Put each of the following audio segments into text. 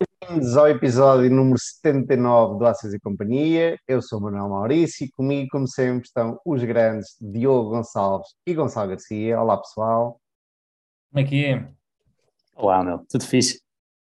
Bem-vindos ao episódio número 79 do Ações e Companhia. Eu sou o Manuel Maurício e comigo, como sempre, estão os grandes Diogo Gonçalves e Gonçalo Garcia. Olá, pessoal. Como é que é? Olá, meu. Tudo fixe?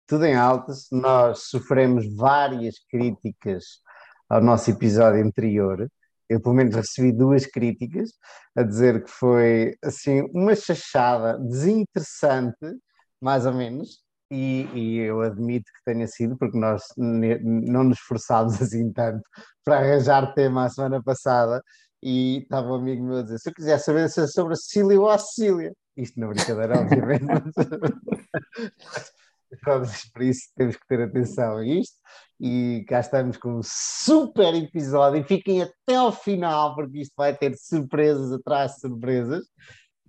Tudo em altas. Nós sofremos várias críticas ao nosso episódio anterior. Eu, pelo menos, recebi duas críticas a dizer que foi, assim, uma chachada desinteressante, mais ou menos, e, e, eu admito que tenha sido, porque nós não nos esforçámos assim tanto para arranjar tema a semana passada, e estava um amigo meu a dizer: se eu quiser saber se é sobre a Cecília ou a Cecília, isto na brincadeira, obviamente, mas por isso temos que ter atenção a isto. E cá estamos com um super episódio. E fiquem até ao final, porque isto vai ter surpresas atrás de surpresas.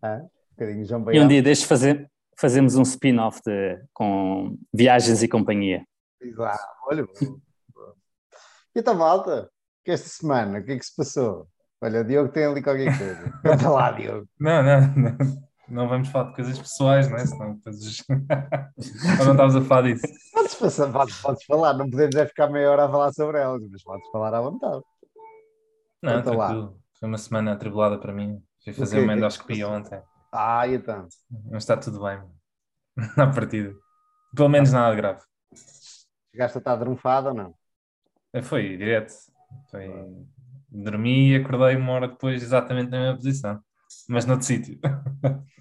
Ah, um João E um dia deixe fazer, fazemos um spin-off com viagens e companhia. Exato, olha. e então, malta, que esta semana, o que é que se passou? Olha, o Diogo tem ali qualquer coisa. Conta lá, Diogo. Não, não, não, não vamos falar de coisas pessoais, não é? Senão depois. Ou não estávamos a falar disso. Podes, passar, podes, podes falar, não podemos é ficar meia hora a falar sobre elas, mas podes falar à vontade. Não, Conta. Lá. Foi uma semana atribulada para mim. Fui fazer uma endoscopia ontem. Ah, e então? Mas está tudo bem. Na partida. Pelo menos nada grave. Chegaste a estar drunfado ou não? É, foi direto. Foi... Dormi e acordei uma hora depois exatamente na mesma posição. Mas noutro sítio.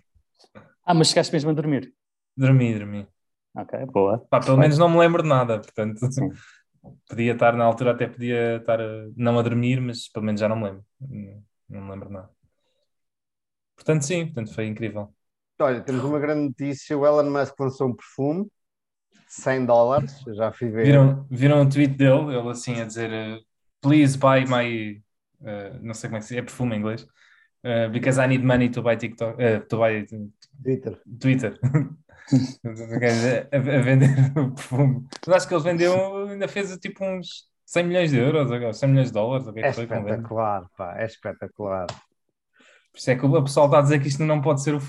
Ah, mas chegaste mesmo a dormir? Dormi, dormi. Ok, boa. Pá, pelo menos não me lembro de nada, portanto. Sim. Podia estar, na altura até podia estar não a dormir, mas pelo menos já não me lembro. Não, não me lembro de nada. Portanto, sim, portanto, foi incrível. Olha, temos uma grande notícia: o Elon Musk lançou um perfume, 100 dólares. Eu já fui ver. Viram, viram o tweet dele, ele assim a dizer: uh, Please buy my. Uh, não sei como é que se é perfume em inglês. Uh, because I need money to buy TikTok. to buy Twitter. Twitter. a, a, vender o perfume. Mas acho que ele vendeu, ainda fez tipo uns 100 milhões de euros, 100 milhões de dólares. é, é espetacular, pá, é espetacular. Por isso é que o pessoal está a dizer que isto não pode ser o,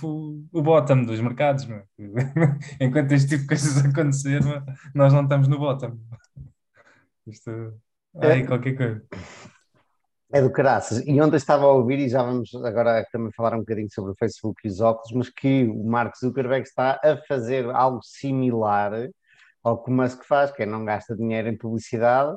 o bottom dos mercados. Meu. Enquanto este tipo de coisas acontecer, nós não estamos no bottom. Isto. Ai, é, qualquer coisa. É do caraças. E ontem estava a ouvir, e já vamos agora também falar um bocadinho sobre o Facebook e os óculos, mas que o Mark Zuckerberg está a fazer algo similar ao que o Musk faz, que é não gasta dinheiro em publicidade,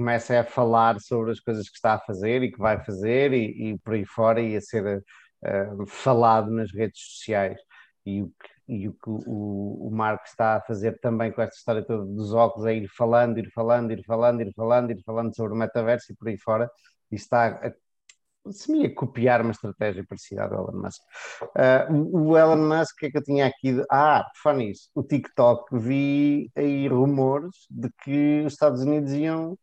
começa a falar sobre as coisas que está a fazer e que vai fazer e, e por aí fora e a ser uh, falado nas redes sociais. E o que, e o, que o, o Marco está a fazer também com esta história toda dos óculos é ir falando, ir falando, ir falando, ir falando, ir falando sobre o metaverso e por aí fora, e está a se a copiar uma estratégia parecida ao Elon Musk. Uh, o Elon Musk, o que é que eu tinha aqui? De... Ah, por nisso, o TikTok, vi aí rumores de que os Estados Unidos iam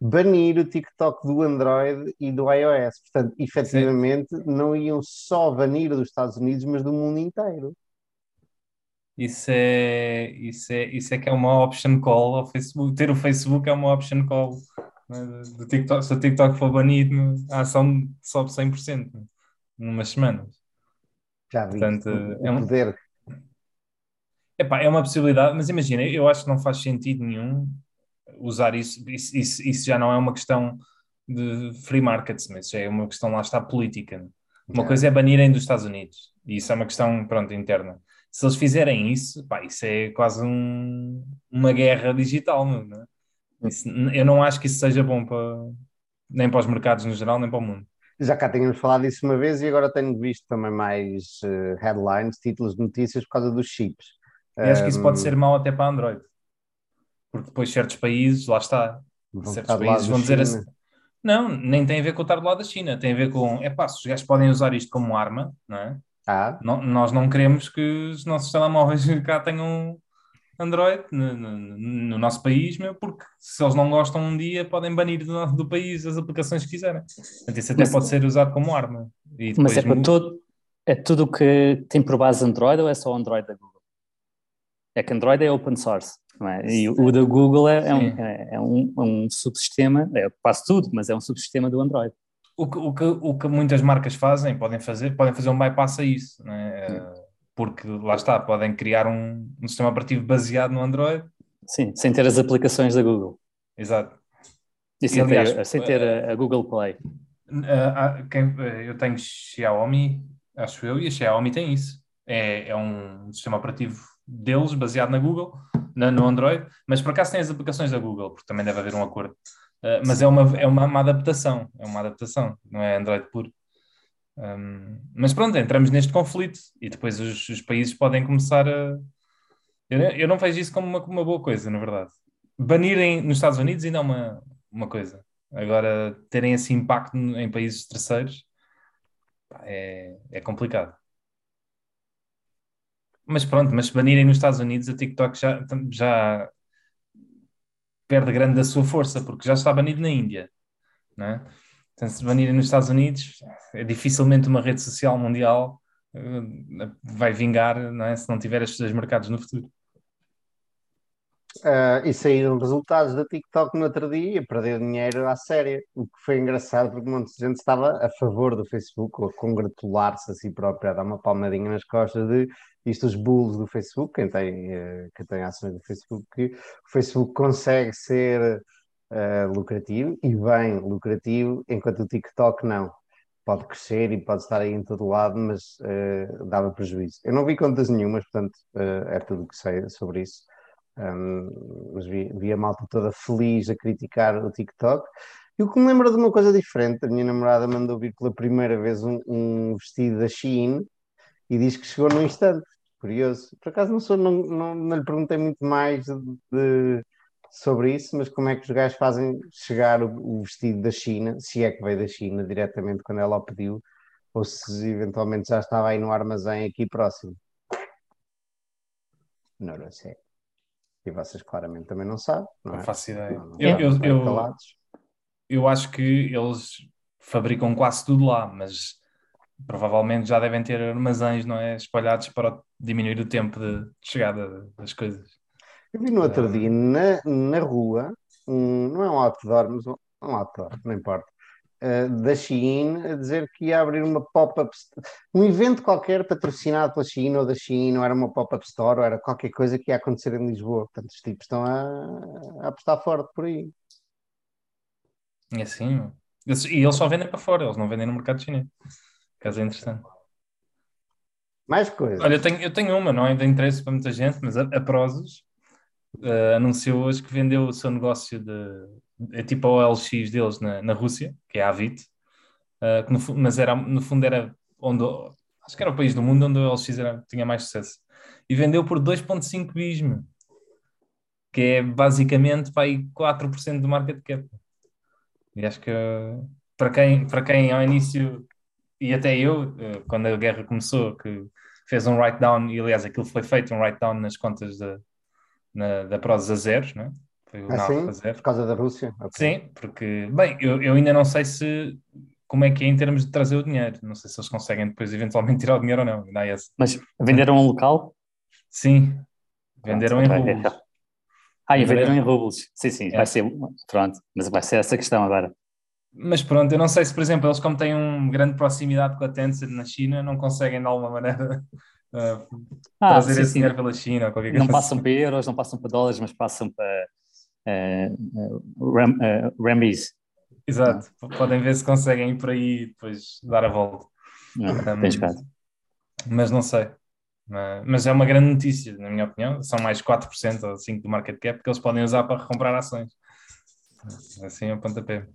banir o TikTok do Android e do iOS. Portanto, efetivamente, Sim. não iam só banir dos Estados Unidos, mas do mundo inteiro. Isso é, isso é, isso é que é uma option call ao Facebook. Ter o Facebook é uma option call né, do TikTok. Se o TikTok for banido, a ação sobe 100% né, numas semanas. Já vi. Portanto, o, é um poder. Epá, é uma possibilidade, mas imagina, eu acho que não faz sentido nenhum usar isso, isso, isso, isso, já não é uma questão de free markets, mas já é uma questão, lá está, política. Uma é. coisa é banirem dos Estados Unidos, e isso é uma questão, pronto, interna. Se eles fizerem isso, pá, isso é quase um, uma guerra digital, não é? Isso, eu não acho que isso seja bom para, nem para os mercados no geral, nem para o mundo. Já cá tínhamos falado disso uma vez e agora tenho visto também mais uh, headlines, títulos de notícias por causa dos chips. E acho que isso pode ser mau até para Android porque depois certos países, lá está, vão certos países vão dizer assim. Não, nem tem a ver com o estar do lado da China, tem a ver com, é pá, se os gajos podem usar isto como arma, não é? Ah. Não, nós não queremos que os nossos telemóveis cá tenham Android no, no, no, nosso país, meu, porque se eles não gostam um dia, podem banir do, do país as aplicações que quiserem. Portanto, isso até mas, pode ser usado como arma. mas é, para todo, é tudo o que tem por base Android ou é só Android da Google? É que Android é open source. É? E o da Google é, é, um, é, é, um, é, um, subsistema, é quase tudo, mas é um subsistema do Android. O que, o, que, o que muitas marcas fazem, podem fazer, podem fazer um bypass a isso, é? porque lá está, podem criar um, um, sistema operativo baseado no Android Sim, sem ter as aplicações da Google. Exato. E sem, aliás, ter, sem ter a, a, Google Play. quem, eu tenho Xiaomi, acho eu, e a Xiaomi tem isso. É, é um sistema operativo deles, baseado na Google, na, no Android, mas por acaso tem as aplicações da Google, porque também deve haver um acordo. Uh, mas é, uma, é uma, uma, adaptação, é uma adaptação, não é Android puro. Um, mas pronto, entramos neste conflito e depois os, os países podem começar a. Eu, eu, não vejo isso como uma, uma boa coisa, na verdade. Banirem nos Estados Unidos ainda é uma, uma coisa. Agora, terem esse impacto em países terceiros é, é complicado. Mas pronto, mas se banirem nos Estados Unidos, a TikTok já, já perde grande da sua força, porque já está banido na Índia. Não é? Então, se banirem nos Estados Unidos, é dificilmente uma rede social mundial uh, vai vingar não é? se não tiver estes dois mercados no futuro. Uh, e saíram resultados da TikTok no outro dia e perdeu dinheiro à séria, o que foi engraçado porque um monte de gente estava a favor do Facebook, a congratular-se a si próprio, a dar uma palmadinha nas costas de isto, os bulls do Facebook, quem tem, uh, quem tem ações do Facebook, que o Facebook consegue ser uh, lucrativo e bem lucrativo, enquanto o TikTok não. Pode crescer e pode estar aí em todo lado, mas dava prejuízo. Eu não vi contas nenhumas, portanto, é tudo o que sei sobre isso um, mas vi, vi, a malta toda feliz a criticar o TikTok. E o que me lembra de uma coisa diferente, a minha namorada mandou vir pela primeira vez um, um vestido da Shein e diz que chegou num instante. Curioso. Por acaso não, sou, não, não, não lhe perguntei muito mais de, de, sobre isso, mas como é que os gajos fazem chegar o, o, vestido da China, se é que veio da China diretamente quando ela o pediu, ou se eventualmente já estava aí no armazém aqui próximo. Não, não sei. E vocês claramente também não sabem. Não, não é? faço ideia. Não, não eu, eu, eu, eu, acho que eles fabricam quase tudo lá, mas provavelmente já devem ter armazéns não é, espalhados para diminuir o tempo de chegada das coisas. Eu vi no outro dia na, na rua, um, não é um outdoor, mas um, um outdoor, não importa, uh, da Shein a dizer que ia abrir uma pop-up, um evento qualquer patrocinado pela Shein ou da Shein, ou era uma pop-up store, ou era qualquer coisa que ia acontecer em Lisboa. Portanto, os tipos estão a, a apostar forte por aí. É assim, e eles só vendem para fora, eles não vendem no mercado chinês. É interessante. Mais coisas. Olha, eu tenho, eu tenho uma, não é de interesse para muita gente, mas a, a Prozos uh, anunciou hoje que vendeu o seu negócio de, é tipo a OLX deles na, na Rússia, que é a Avit, uh, no, mas era, no fundo era onde, acho que era o país do mundo onde a OLX era, tinha mais sucesso. E vendeu por 2,5 bis, que é basicamente para aí 4% do market cap. E acho que para quem, para quem ao início, e até eu, ah, quando a guerra começou, que fez um write-down, e aliás aquilo foi feito, um write-down nas contas da, na, da Prozis a zeros, né? Foi o ah, sim? Por causa da Rússia? Okay. Sim, porque, bem, eu, eu ainda não sei se como é que é em termos de trazer o dinheiro. Não sei se eles conseguem depois eventualmente tirar o dinheiro ou não. Ainda é Mas venderam um local? Sim, venderam em rublos. Ah, e venderam em rublos. Sim, sim, é. vai ser. Pronto, mas vai ser essa questão agora. Mas pronto, eu não sei se, por exemplo, eles, como têm uma grande proximidade com a Tencent na China, não conseguem de alguma maneira uh, ah, trazer sim, esse sim. dinheiro pela China ou qualquer coisa. Não passam assim. para euros, não passam para dólares, mas passam para uh, ram, uh, Rambis. Exato, podem ver se conseguem ir por aí e depois dar a volta. Não, um, mas não sei. Mas é uma grande notícia, na minha opinião. São mais 4% ou 5% do market cap que eles podem usar para recomprar ações. Assim é o pontapé.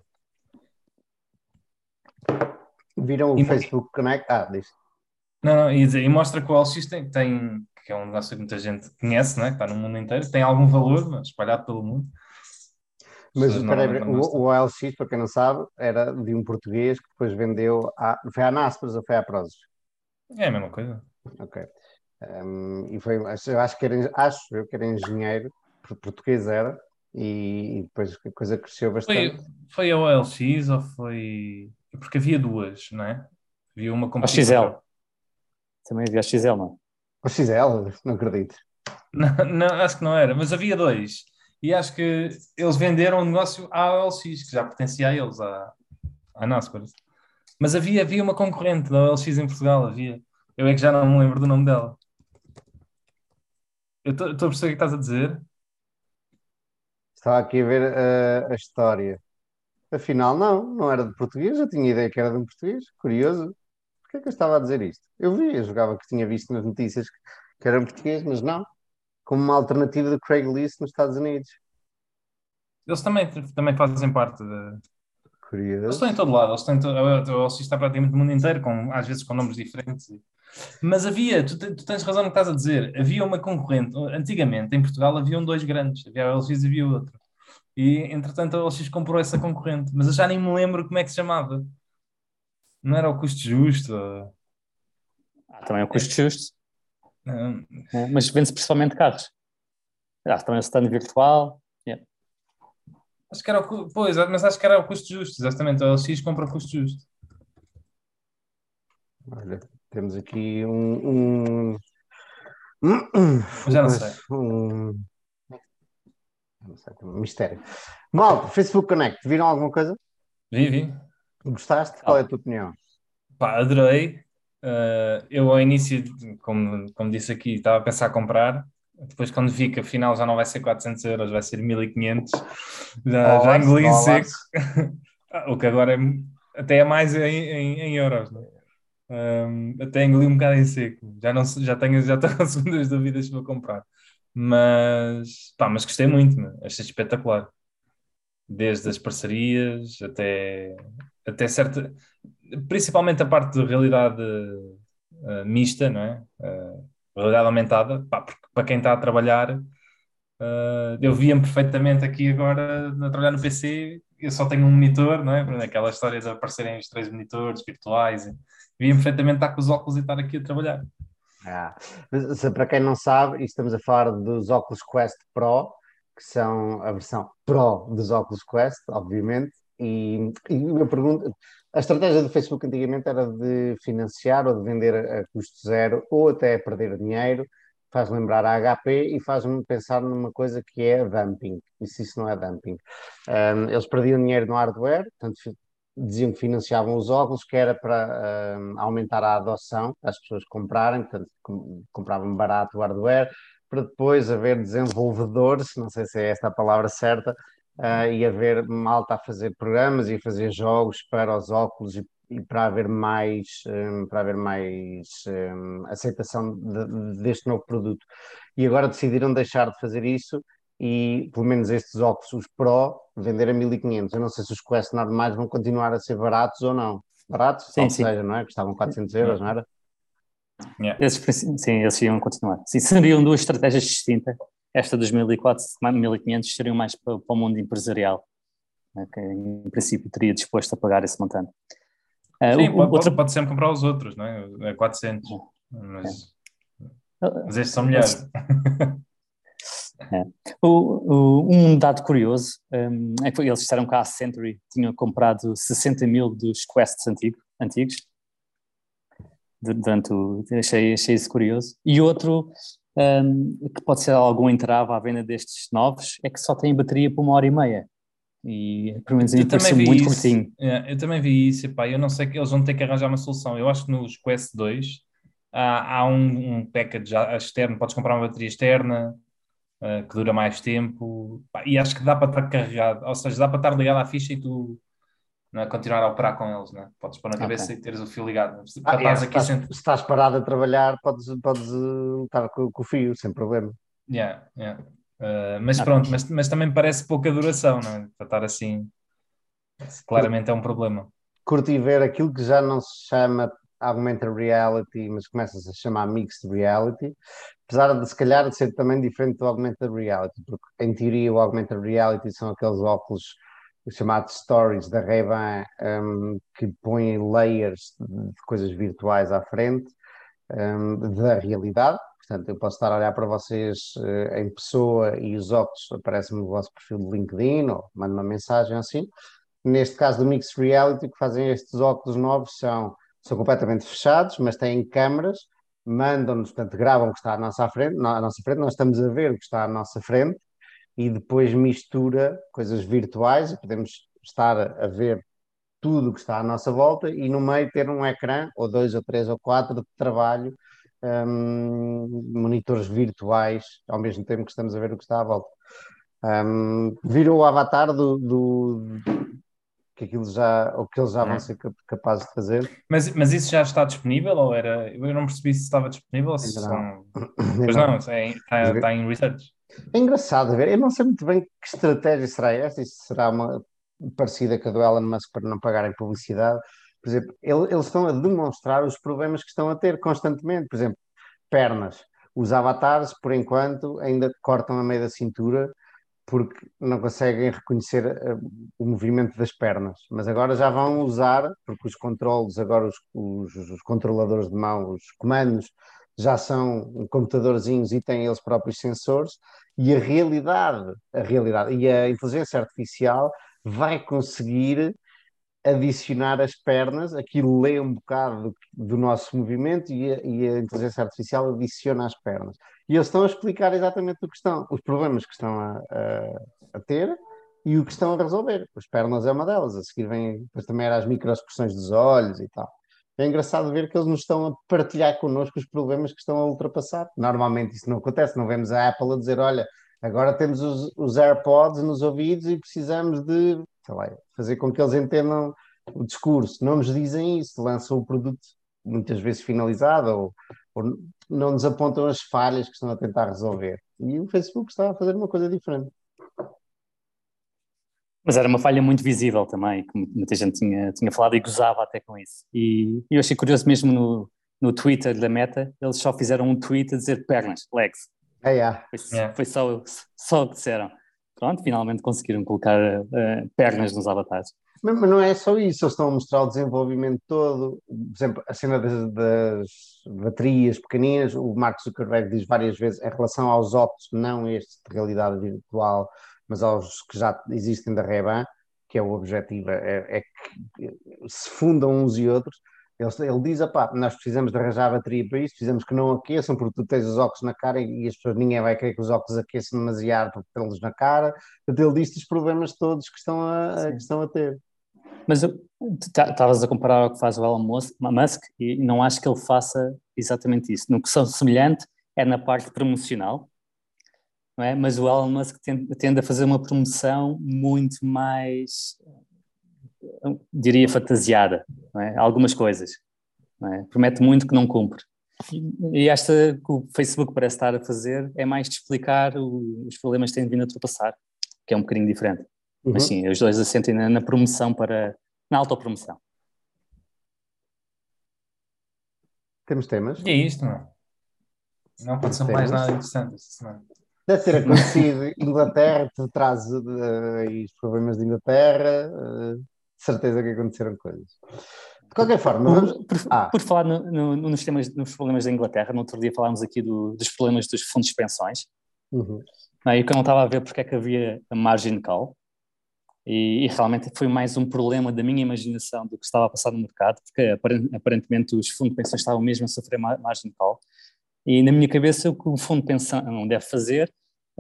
Viram o e Facebook Connect? Ah, diz. Não, não, e, e mostra que o LX tem, tem, que é um negócio que muita gente conhece, né? que está no mundo inteiro, tem algum valor espalhado pelo mundo. Mas peraí, o, o OLX, para quem não sabe, era de um português que depois vendeu. A, foi à Naspers ou foi à Prozis? É a mesma coisa. Ok. Um, e foi, eu acho que era, acho eu que era engenheiro, português era, e, e depois a coisa cresceu bastante. Foi, foi a OLX ou foi. Porque havia duas, não é? Havia uma com. A XL. Também havia a XL, não? A XL? Não acredito. Não, não, acho que não era, mas havia dois e acho que eles venderam o negócio à OLX, que já pertencia a eles, à, à NASCAR. Mas havia, havia uma concorrente da OLX em Portugal, havia. Eu é que já não me lembro do nome dela. Eu estou a perceber o que estás a dizer. Estava aqui a ver a, a história. Afinal, não, não era de português, eu tinha ideia que era de um português, curioso. Porquê é que eu estava a dizer isto? Eu vi, eu jogava que tinha visto nas notícias que, que era um português, mas não. Como uma alternativa do Craigslist nos Estados Unidos. Eles também, também fazem parte de. Curioso. Eles estão em todo lado, eles estão em todo, o LX está praticamente no mundo inteiro, com, às vezes com nomes diferentes. Mas havia, tu, tu tens razão no que estás a dizer, havia uma concorrente. Antigamente, em Portugal, haviam dois grandes, havia o LX e havia outro. E, entretanto, a LX comprou essa concorrente, mas eu já nem me lembro como é que se chamava. Não era o custo justo? Ah, também é o custo justo. É, mas vende-se principalmente carros. Ah, também é o stand virtual. Yeah. Acho que era o, pois, mas acho que era o custo justo, exatamente. O LX compra o custo justo. Olha, temos aqui um. um... Já não sei. Um... Não sei, um mistério. Malta, Facebook Connect, viram alguma coisa? Vi, vi. Gostaste? Qual é a tua opinião? Pá, adorei. Uh, eu ao início, como, como disse aqui, estava a pensar a comprar. Depois, quando vi que afinal já não vai ser 400 euros, vai ser 1500, já, já engoli em seco. o que agora é, até é mais em, em, em euros, não é? Um, até engoli um bocado em seco. Já, não, já, tenho, já estou com segundas dúvidas se vou comprar. Mas, pá, mas gostei muito, meu. achei espetacular. Desde as parcerias até, até certa. Principalmente a parte de realidade uh, mista, não é? Uh, realidade aumentada, pá, porque para quem está a trabalhar, uh, eu via-me perfeitamente aqui agora a trabalhar no PC. Eu só tenho um monitor, não é? Aquela história de aparecerem os três monitores virtuais. Via-me perfeitamente estar com os óculos e estar aqui a trabalhar. Ah, para quem não sabe, estamos a falar dos óculos Quest Pro, que são a versão Pro dos óculos Quest, obviamente. E, e a estratégia do Facebook antigamente era de financiar ou de vender a custo zero ou até perder dinheiro. Faz lembrar a HP e faz-me pensar numa coisa que é dumping. E se isso não é dumping? Um, eles perdiam dinheiro no hardware, portanto, diziam que financiavam os óculos, que era para uh, aumentar a adoção, as pessoas comprarem, portanto, compravam barato o hardware, para depois haver desenvolvedores, não sei se é esta a palavra certa, uh, e haver malta a fazer programas e fazer jogos para os óculos e, e para haver mais, um, para haver mais um, aceitação de, deste novo produto. E agora decidiram deixar de fazer isso e pelo menos estes óculos, os Pro, vender a 1500. Eu não sei se os Quest normais vão continuar a ser baratos ou não. Baratos? Sim, sim. seja, não é? Custavam 400 euros, não era? Yeah. Esses, sim, esses iam continuar. Sim, seriam duas estratégias distintas. Esta dos 1400, 1500 seriam mais para, para o mundo empresarial, né, que em princípio teria disposto a pagar esse montante. Uh, sim, o, pode, outra... pode, sempre comprar os outros, não é? É 400. Mas, é. mas estes são melhores. É. O, o, um dado curioso um, é que eles disseram que a Century tinha comprado 60 mil dos Quests antigo, antigos. Durante o, achei, achei isso curioso. E outro um, que pode ser algum entrave à venda destes novos é que só tem bateria por uma hora e meia. E pelo menos aí pareceu muito isso. curtinho. É, eu também vi isso, epá, eu não sei que eles vão ter que arranjar uma solução. Eu acho que nos Quest 2 há, há um, um package externo, podes comprar uma bateria externa, uh, que dura mais tempo, e acho que dá para estar carregado, ou seja, dá para estar ligado à ficha e tu é? continuar a operar com eles, é? podes pôr na cabeça okay. e teres o fio ligado. Se, ah, é, se, estás, se, estás, parado a trabalhar, podes, podes uh, estar com, com, o fio, sem problema. Yeah, yeah. Uh, mas ah, pronto, mas, mas também parece pouca duração, não é? Para estar assim, claramente é um problema. Curti ver aquilo que já não se chama augmented reality, mas começa-se a chamar mixed reality, apesar de se calhar de ser também diferente do augmented reality, porque em teoria o augmented reality são aqueles óculos chamados stories da Ray-Ban um, que põem layers de coisas virtuais à frente um, da realidade. Portanto, eu posso estar a olhar para vocês uh, em pessoa e os óculos aparecem no vosso perfil de LinkedIn ou mando uma mensagem assim. Neste caso do Mixed Reality, o que fazem estes óculos novos são são completamente fechados, mas têm câmaras, mandam-nos, portanto, gravam o que está à nossa frente, à nossa frente, nós estamos a ver o que está à nossa frente e depois mistura coisas virtuais e podemos estar a ver tudo o que está à nossa volta e no meio ter um ecrã, ou dois, ou três, ou quatro de trabalho, um, monitores virtuais, ao mesmo tempo que estamos a ver o que está à volta. Um, viram o avatar do, do, que aquilo já, o que eles já vão ser capazes de fazer. Mas, mas isso já está disponível ou era? Eu não percebi se estava disponível ou se não. são. Pois não, é, está, está em research. É engraçado ver, eu não sei muito bem que estratégia será esta, isso será uma parecida com a do Elon Musk para não pagarem publicidade. Por exemplo, eles estão a demonstrar os problemas que estão a ter constantemente. Por exemplo, pernas. Os avatares, por enquanto, ainda cortam a meio da cintura porque não conseguem reconhecer uh, o movimento das pernas. Mas agora já vão usar, porque os controles, agora os, os, os controladores de mão, os comandos, já são computadorzinhos e têm eles próprios sensores, e a realidade, a realidade e a inteligência artificial vai conseguir adicionar as pernas, aquilo lê um bocado do, nosso movimento e a, e a, inteligência artificial adiciona as pernas. E eles estão a explicar exatamente o que estão, os problemas que estão a, a, a ter e o que estão a resolver. As pernas é uma delas, a seguir vem, depois também era as microexpressões dos olhos e tal. É engraçado ver que eles nos estão a partilhar connosco os problemas que estão a ultrapassar. Normalmente isso não acontece, não vemos a Apple a dizer, olha, agora temos os, os AirPods nos ouvidos e precisamos de lá, fazer com que eles entendam o discurso. Não nos dizem isso, lançam o produto muitas vezes finalizado ou, ou não nos apontam as falhas que estão a tentar resolver. E o Facebook está a fazer uma coisa diferente. Mas era uma falha muito visível também, que muita gente tinha, tinha falado e gozava até com isso. E eu achei curioso mesmo no, no Twitter da Meta, eles só fizeram um tweet a dizer pernas, legs. É, yeah. Foi, yeah. foi só, só o que disseram pronto, finalmente conseguiram colocar uh, pernas nos avatares. Mas, mas, não é só isso, eles estão a mostrar o desenvolvimento todo, por exemplo, a cena das, das baterias pequeninas, o Mark Zuckerberg diz várias vezes, em relação aos óculos, não estes de realidade virtual, mas aos que já existem da Ray-Ban, que é o objetivo, é, é que se fundam uns e outros, ele, ele diz, pá, nós precisamos de arranjar a bateria para isso, precisamos que não aqueçam, porque tu tens os óculos na cara e, as pessoas, ninguém vai querer que os óculos aqueçam demasiado porque tê-los na cara. Portanto, ele diz os problemas todos que estão a, que estão a ter. Mas estavas a comparar o que faz o Elon Musk e não acho que ele faça exatamente isso. No que são semelhante é na parte promocional, não é? mas o Elon Musk tende, tende a fazer uma promoção muito mais diria, fantasiada, é? algumas coisas. É? Promete muito que não cumpre. E esta que o Facebook parece estar a fazer é mais de explicar o, os problemas que têm vindo a ultrapassar, que é um bocadinho diferente. Uhum. Mas sim, os dois assentem na, na promoção para. na autopromoção. Temos temas? E é isto, não? Não pode ser mais nada interessante esta semana. Deve ter acontecido Inglaterra, te traz uh, os problemas de Inglaterra, uh, certeza que aconteceram coisas. De qualquer forma, vamos... por, ah. por, falar no, no, nos, temas, nos problemas da Inglaterra, no outro dia falámos aqui do, dos problemas dos fundos de pensões. Uhum. E que eu não estava a ver porque é que havia a margin call. E, e, realmente foi mais um problema da minha imaginação do que estava a passar no mercado, porque aparentemente os fundos de pensões estavam mesmo a sofrer margin call. E na minha cabeça o que o fundo de pensão não deve fazer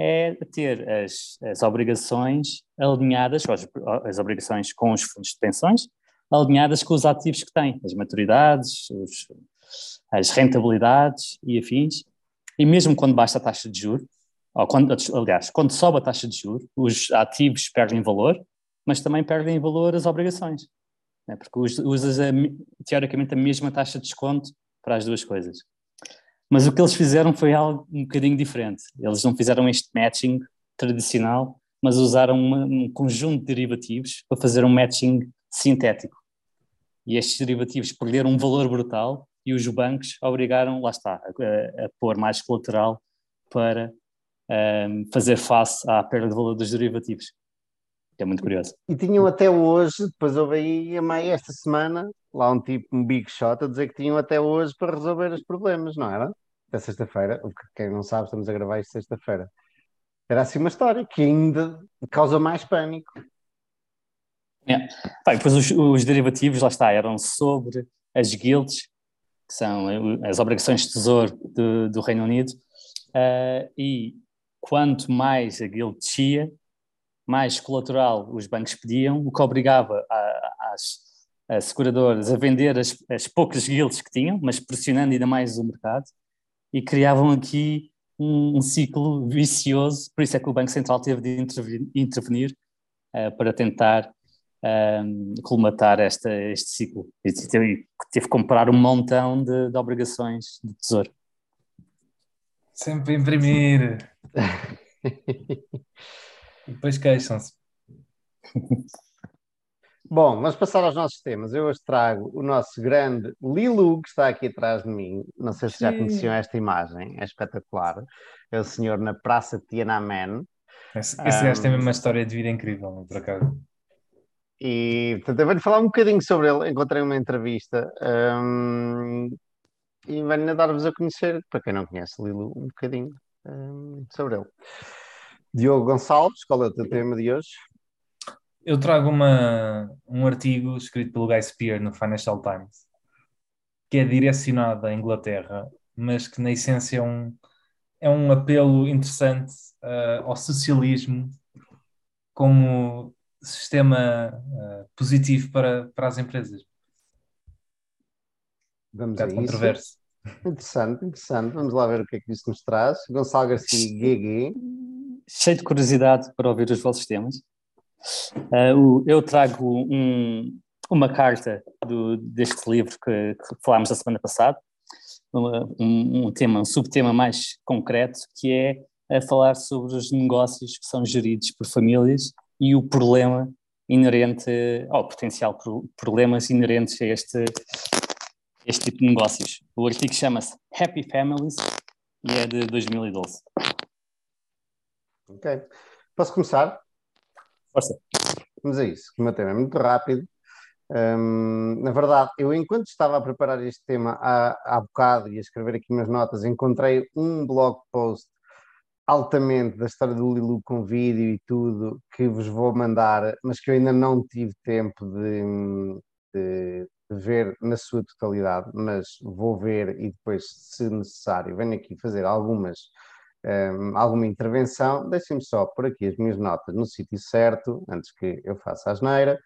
é ter as, as obrigações alinhadas, as, as obrigações com os fundos de pensões, alinhadas com os ativos que têm, as maturidades, os, as rentabilidades e afins. E mesmo quando baixa a taxa de juros, ou quando, aliás, quando sobe a taxa de juros, os ativos perdem valor, mas também perdem valor as obrigações. Né? Porque usas, a, teoricamente, a mesma taxa de desconto para as duas coisas. Mas o que eles fizeram foi algo um bocadinho diferente. Eles não fizeram este matching tradicional, mas usaram uma, um conjunto de derivativos para fazer um matching sintético. E estes derivativos perderam um valor brutal e os bancos obrigaram, lá está, a, a pôr mais colateral para um, fazer face à perda de valor dos derivativos. É muito curioso. E tinham até hoje, depois houve aí a esta semana, lá um tipo, um big shot, a dizer que tinham até hoje para resolver os problemas, não era? da sexta-feira, quem não sabe, estamos a gravar isto sexta-feira. Era assim uma história que ainda causa mais pânico. É. Bem, depois os, os, derivativos, lá está, eram sobre as guilds, que são as obrigações de tesouro do, do Reino Unido, uh, e quanto mais a guild descia, mais colateral os bancos pediam, o que obrigava a, as seguradoras a vender as, as poucas guilds que tinham, mas pressionando ainda mais o mercado, e criavam aqui um, um, ciclo vicioso, por isso é que o Banco Central teve de intervir, intervenir uh, para tentar um, colmatar esta, este ciclo. E teve, teve que comprar um montão de, de obrigações de tesouro. Sempre imprimir. e depois queixam-se. Bom, vamos passar aos nossos temas. Eu hoje trago o nosso grande Lilu, que está aqui atrás de mim. Não sei se já conheciam esta imagem, é espetacular. É o senhor na Praça Tiananmen. Esse, esse um, tem uma história de vida incrível, por acaso. E, portanto, eu vou-lhe falar um bocadinho sobre ele. Encontrei uma entrevista um, e venho dar-vos a conhecer, para quem não conhece Lilu, um bocadinho um, sobre ele. Diogo Gonçalves, qual é o teu tema de hoje? Eu trago uma, um artigo escrito pelo Guy Spear no Financial Times, que é direcionado à Inglaterra, mas que na essência é um, é um apelo interessante uh, ao socialismo como sistema uh, positivo para, para as empresas. Vamos um a controverso. Interessante, interessante. Vamos lá ver o que é que isso nos traz. Gonçalo Garcia, GG. Cheio de curiosidade para ouvir os vossos temas. Uh, eu trago um, uma carta do, deste livro que, que, falámos a semana passada, um, um, tema, um subtema mais concreto, que é a falar sobre os negócios que são geridos por famílias e o problema inerente, ou potencial problemas inerentes a este, este tipo de negócios. O artigo chama-se Happy Families e é de 2012. Ok. Posso começar? Força. Vamos a isso, que o meu tema é muito rápido. Um, na verdade, eu enquanto estava a preparar este tema há, há bocado e a escrever aqui umas notas, encontrei um blog post altamente da história do Lilu com vídeo e tudo que vos vou mandar, mas que eu ainda não tive tempo de, de, de ver na sua totalidade, mas vou ver e depois, se necessário, venho aqui fazer algumas um, alguma intervenção, deixem-me só por aqui as minhas notas no sítio certo, antes que eu faça a asneira.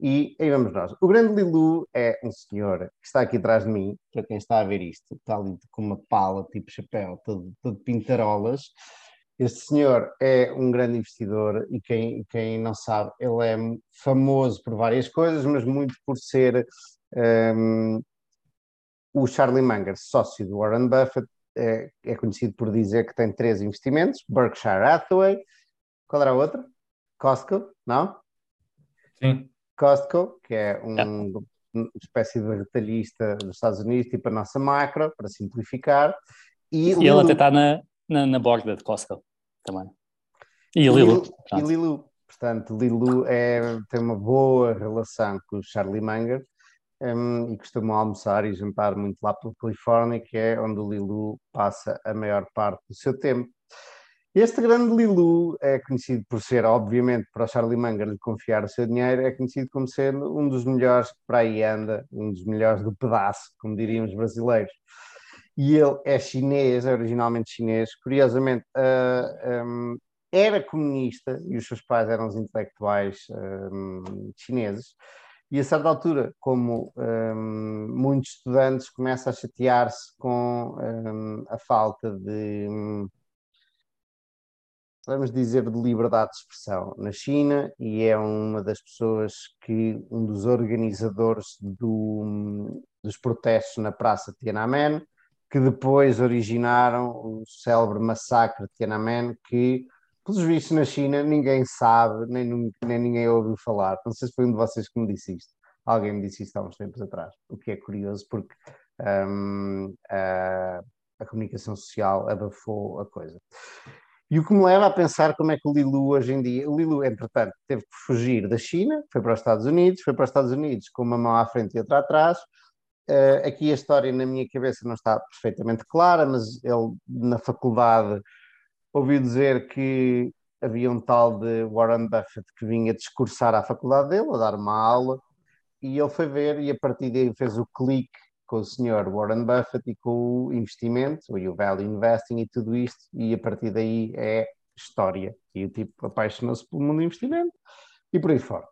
E aí vamos nós. O grande Lilu é um senhor que está aqui atrás de mim, para quem está a ver isto, está ali com uma pala, tipo chapéu, todo, todo pintarolas. Este senhor é um grande investidor e quem, quem não sabe, ele é famoso por várias coisas, mas muito por ser um, o Charlie Munger, sócio do Warren Buffett, é, é, conhecido por dizer que tem três investimentos: Berkshire Hathaway, qual era a outra? Costco, não? Sim. Costco, que é um, yeah. uma espécie de retalhista dos Estados Unidos, tipo a nossa macro, para simplificar. E, e ele até está na, na, na borda de Costco também. E, Lilu. E Lilu. Portanto, Lilu é, tem uma boa relação com o Charlie Munger um, e costumam almoçar e jantar muito lá pela Califórnia, que é onde o Lilu passa a maior parte do seu tempo. Este grande Lilu é conhecido por ser, obviamente, para o Charlie Munger lhe confiar o seu dinheiro, é conhecido como sendo um dos melhores que para aí anda, um dos melhores do pedaço, como diriam os brasileiros. E ele é chinês, é originalmente chinês. Curiosamente, uh, um, era comunista e os seus pais eram os intelectuais um, chineses e a certa altura, como um, muitos estudantes começam a chatear-se com um, a falta de, um, vamos dizer, de liberdade de expressão na China, e é uma das pessoas que, um dos organizadores do, dos protestos na Praça Tiananmen, que depois originaram o célebre massacre de Tiananmen, que pelos vistos na China ninguém sabe, nem, nem ninguém ouviu falar. Não sei se foi um de vocês que me disse isto. Alguém me disse isto há uns tempos atrás, o que é curioso porque um, a, a, comunicação social abafou a coisa. E o que me leva a pensar como é que o Lilu hoje em dia, o Lilu, entretanto, teve que fugir da China, foi para os Estados Unidos, foi para os Estados Unidos com uma mão à frente e outra atrás. Uh, aqui a história na minha cabeça não está perfeitamente clara, mas ele na faculdade ouvi dizer que havia um tal de Warren Buffett que vinha discursar à faculdade dele, a dar uma aula, e ele foi ver e a partir daí fez o clique com o senhor Warren Buffett e com o investimento, e o value investing e tudo isto, e a partir daí é história. E o tipo apaixonou-se pelo mundo do investimento e por aí fora.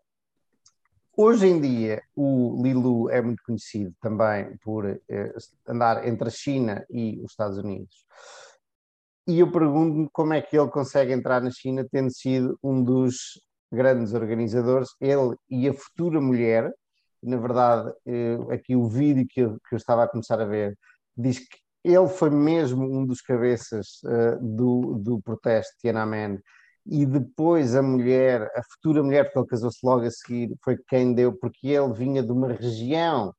Hoje em dia, o Lilu é muito conhecido também por eh, andar entre a China e os Estados Unidos e eu pergunto-me como é que ele consegue entrar na China, tendo sido um dos grandes organizadores, ele e a futura mulher. Na verdade, eh, aqui o vídeo que eu, que eu estava a começar a ver diz que ele foi mesmo um dos cabeças uh, do, do protesto de Tiananmen e depois a mulher, a futura mulher, porque ele casou-se logo a seguir, foi quem deu, porque ele vinha de uma região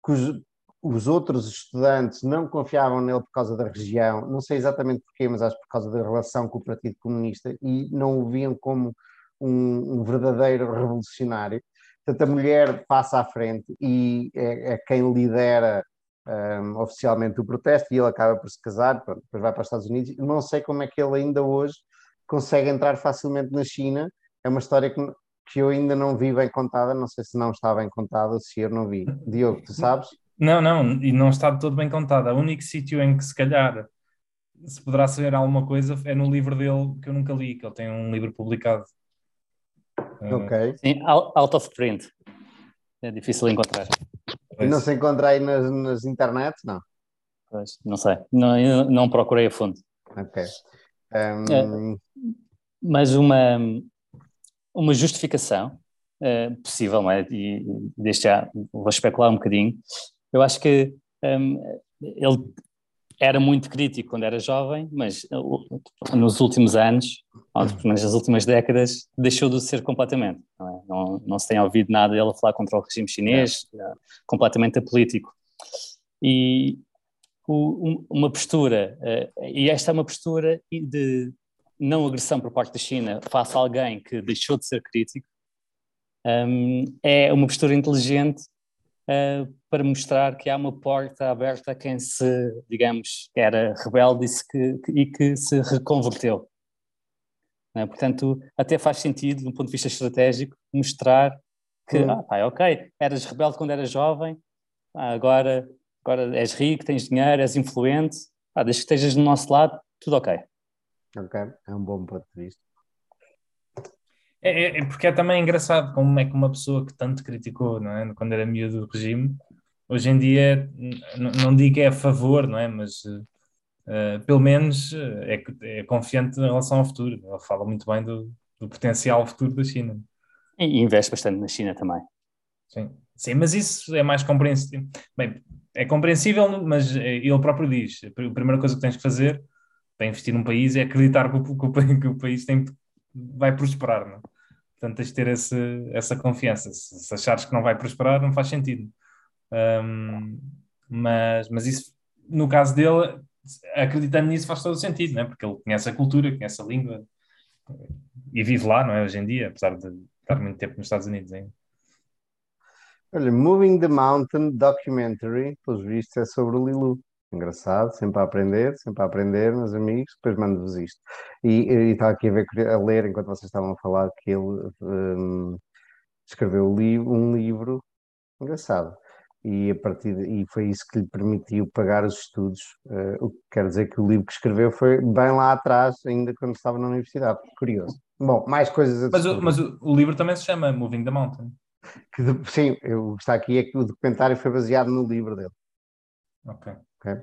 cujo, os outros estudantes não confiavam nele por causa da região, não sei exatamente porquê, mas acho por causa da relação com o Partido Comunista e não o viam como um, um verdadeiro revolucionário. Portanto, a mulher passa à frente e é, é quem lidera um, oficialmente o protesto e ele acaba por se casar, pronto, depois vai para os Estados Unidos. Não sei como é que ele ainda hoje consegue entrar facilmente na China. É uma história que, que eu ainda não vi bem contada, não sei se não está bem contada se eu não vi. Diogo, tu sabes? Não, não, e não está todo bem contada. O único sítio em que se calhar se poderá saber alguma coisa é no livro dele que eu nunca li, que ele tem um livro publicado. Ok. Sim, out of print. É difícil encontrar. Pois. Não se encontra aí nas, nas internets, não? Pois, não sei. Não, não procurei a fundo. Ok. Um... É, mas uma, uma justificação é, possível, não é? E desde já vou especular um bocadinho. Eu acho que um, ele era muito crítico quando era jovem, mas nos últimos anos, ou nas últimas décadas, deixou de ser completamente. Não, é? não, não, se tem ouvido nada dele falar contra o regime chinês, é. completamente apolítico. E o, uma postura, uh, e esta é uma postura de não agressão por parte da China face a alguém que deixou de ser crítico, um, é uma postura inteligente uh, para mostrar que há uma porta aberta a quem se, digamos, era rebelde e, que, e que se reconverteu. É? Portanto, até faz sentido, do ponto de vista estratégico, mostrar que, hum. ah, pá, ok, eras rebelde quando eras jovem, ah, agora, agora és rico, tens dinheiro, és influente, ah, desde que estejas do nosso lado, tudo ok. Ok, é um bom ponto de vista. É, é, é, porque é também engraçado como é que uma pessoa que tanto criticou, não é, quando era miúdo do regime, hoje em dia, não digo que é a favor, não é, mas uh, pelo menos eh, é, é, confiante em relação ao futuro. Ele fala muito bem do, do potencial futuro da China. E investe bastante na China também. Sim, Sim mas isso é mais compreensível. Bem, é compreensível, mas ele próprio diz: a primeira coisa que tens que fazer para investir num país é acreditar que o, que o país tem vai prosperar, não? É? Portanto, tens de ter esse, essa confiança. Se, se, achares que não vai prosperar, não faz sentido. Um, mas, mas isso, no caso dele, acreditando nisso faz todo sentido, não é? Porque ele conhece a cultura, conhece a língua e vive lá, não é? Hoje em dia, apesar de estar muito tempo nos Estados Unidos ainda. Olha, Moving the Mountain Documentary, pelos vistos, é sobre o Lilu. Engraçado, sempre a aprender, sempre a aprender, meus amigos, depois mando-vos isto. E, estava aqui a, ver, a ler, enquanto vocês estavam a falar, que ele um, escreveu um livro engraçado. E, a partir de, e foi isso que lhe permitiu pagar os estudos. Uh, o que quer dizer que o livro que escreveu foi bem lá atrás, ainda quando estava na universidade. Curioso. Bom, mais coisas a Mas, o, mas o, o, livro também se chama Moving the Mountain. Que, sim, o que está aqui é que o documentário foi baseado no livro dele. Ok. Okay?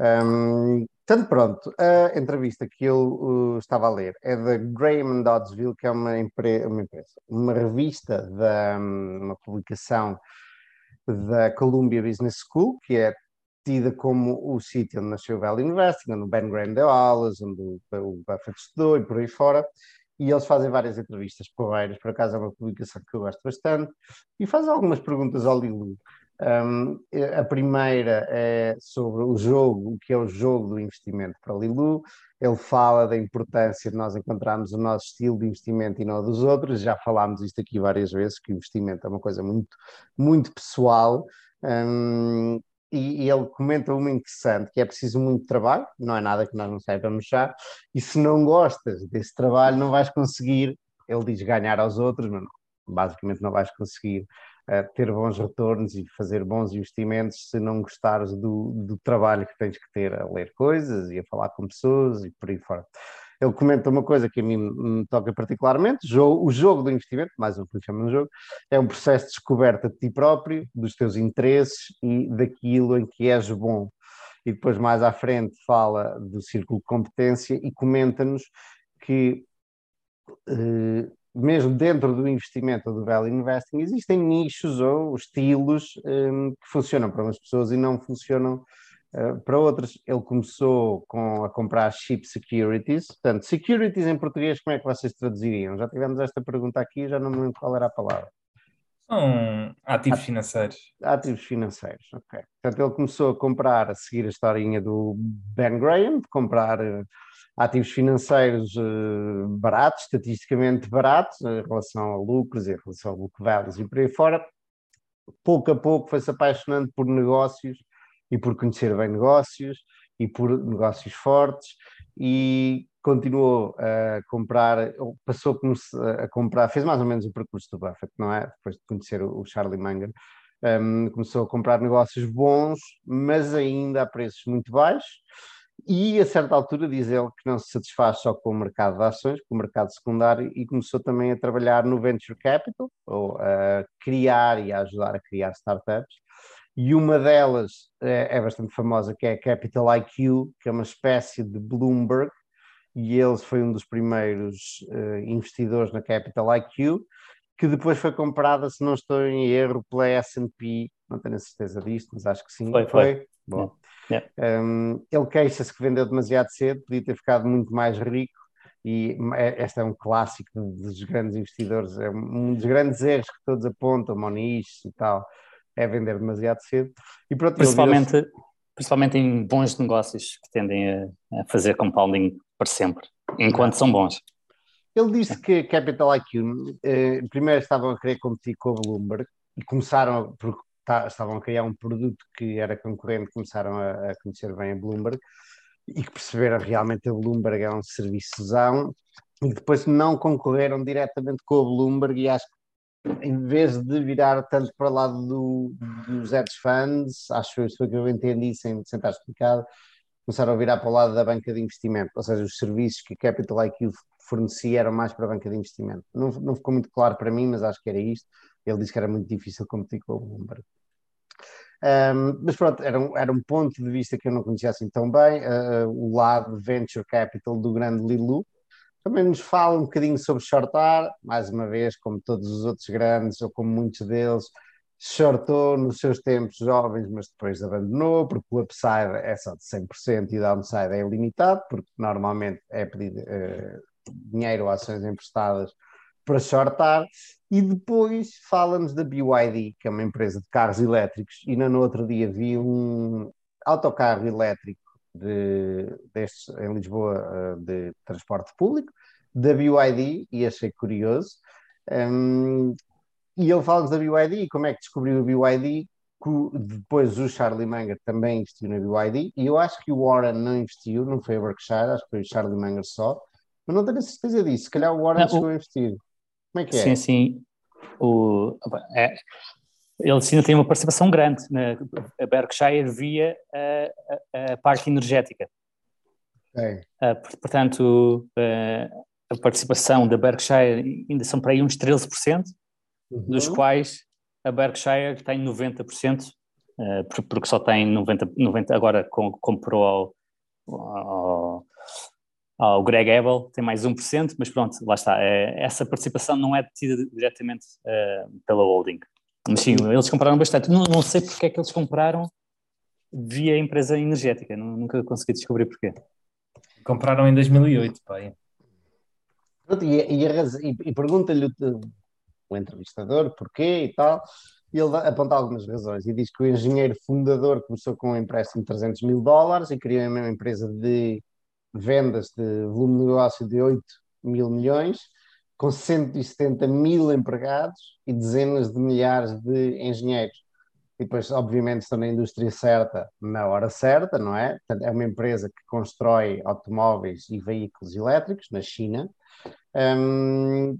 Um, pronto, a entrevista que eu uh, estava a ler é da Graham Doddsville, que é uma, empre uma empresa, uma revista, da, um, uma publicação da Columbia Business School, que é tida como o sítio onde nasceu o Valley University, onde o Ben Graham deu aulas, onde o, o Buffett estudou e por aí fora. E eles fazem várias entrevistas porreiras, por acaso é uma publicação que eu gosto bastante, e fazem algumas perguntas ao Lilu um, a primeira é sobre o jogo, o que é o jogo do investimento para Lilu. Ele fala da importância de nós encontrarmos o nosso estilo de investimento e não dos outros. Já falámos isto aqui várias vezes, que o investimento é uma coisa muito, muito pessoal. Um, e, ele comenta uma interessante, que é preciso muito trabalho, não é nada que nós não saibamos já, e se não gostas desse trabalho não vais conseguir, ele diz ganhar aos outros, mas não, basicamente não vais conseguir ter bons retornos e fazer bons investimentos se não gostares do, do trabalho que tens que ter a ler coisas e a falar com pessoas e por aí fora. Ele comenta uma coisa que a mim me toca particularmente: o jogo do investimento, mais um que chama de jogo, é um processo de descoberta de ti próprio, dos teus interesses e daquilo em que és bom. e depois mais à frente fala do círculo de competência e comenta-nos que eh, mesmo dentro do investimento do value investing existem nichos ou estilos um, que funcionam para umas pessoas e não funcionam uh, para outras. Ele começou com, a comprar cheap securities, portanto, securities em português, como é que vocês traduziriam? Já tivemos esta pergunta aqui, já não me lembro qual era a palavra. São ativos financeiros. Ativos financeiros, ok. Portanto, ele começou a comprar, a seguir a historinha do Ben Graham, de comprar uh, ativos financeiros uh, baratos, estatisticamente baratos, em relação a lucros, em relação a book values e por aí fora. Pouco a pouco foi-se apaixonando por negócios e por conhecer bem negócios e por negócios fortes e continuou a comprar, passou a comprar, fez mais ou menos o percurso do Buffett, não é? Depois de conhecer o Charlie Munger, um, começou a comprar negócios bons, mas ainda a preços muito baixos, e a certa altura diz ele que não se satisfaz só com o mercado de ações, com o mercado secundário, e começou também a trabalhar no venture capital, ou a criar e a ajudar a criar startups, e uma delas é, é bastante famosa, que é a Capital IQ, que é uma espécie de Bloomberg, e ele foi um dos primeiros uh, investidores na Capital IQ, que depois foi comprada, se não estou em erro, pela S&P, não tenho a certeza disto, mas acho que sim. Foi, foi. foi. Bom. Yeah. Um, ele queixa-se que vendeu demasiado cedo, podia ter ficado muito mais rico, e é, este é um clássico dos grandes investidores, é um dos grandes erros que todos apontam, Moniz e tal, é vender demasiado cedo. E pronto, principalmente, principalmente em bons negócios que tendem a, a fazer compounding para sempre, enquanto são bons. Ele disse que Capital IQ eh, primeiro estavam a querer competir com a Bloomberg e começaram, porque tá, estavam a criar um produto que era concorrente, começaram a, a, conhecer bem a Bloomberg e que perceberam realmente a Bloomberg é um serviçozão e depois não concorreram diretamente com a Bloomberg e acho que em vez de virar tanto para o lado do, dos hedge funds, acho que foi o que eu entendi sem, sem estar explicado, começaram a virar para o lado da banca de investimento, ou seja, os serviços que Capital IQ fornecia eram mais para a banca de investimento. Não, não ficou muito claro para mim, mas acho que era isto. Ele disse que era muito difícil competir com o Bloomberg. Um, mas pronto, era um, era um ponto de vista que eu não conhecia assim tão bem, uh, o lado venture capital do grande Lilu. Também nos fala um bocadinho sobre shortar, mais uma vez, como todos os outros grandes, ou como muitos deles, shortou nos seus tempos jovens, mas depois abandonou, porque o upside é só de 100% e o downside é ilimitado, porque normalmente é pedido uh, dinheiro ou ações emprestadas para shortar. E depois fala-nos da BYD, que é uma empresa de carros elétricos, e no outro dia vi um autocarro elétrico de, destes em Lisboa eh, de transporte público, da BYD, e achei curioso. Um, e ele fala-nos da BYD e como é que descobriu a BYD, que depois o Charlie Munger também investiu na BYD, e eu acho que o Warren não investiu, não foi a Berkshire, acho que foi o Charlie Munger só, mas não tenho certeza disso, se calhar o Warren não, chegou a investir. Como é que é? Sim, sim. O, é, ele ainda tem uma participação grande na a Berkshire via a, a, a parte energética. É. Uh, portanto, uh, a participação da Berkshire ainda são para aí uns 13%, uhum. dos quais a Berkshire tem 90%, uh, porque só tem 90%, 90 agora com, comprou ao, ao, ao Greg Abel, tem mais 1%, mas pronto, lá está. É, essa participação não é detida diretamente uh, pela holding. Mas sim, eles compraram bastante. Não, não sei porque é que eles compraram via empresa energética, nunca consegui descobrir porquê. Compraram em 2008, pai. E, e, e, e pergunta-lhe o, entrevistador porquê e tal, e ele aponta algumas razões e diz que o engenheiro fundador começou com um empréstimo de 300 mil dólares e criou uma empresa de vendas de volume de negócio de 8 mil milhões, com 170 mil empregados e dezenas de milhares de engenheiros. E depois, obviamente, estão na indústria certa, na hora certa, não é? É uma empresa que constrói automóveis e veículos elétricos na China. Um,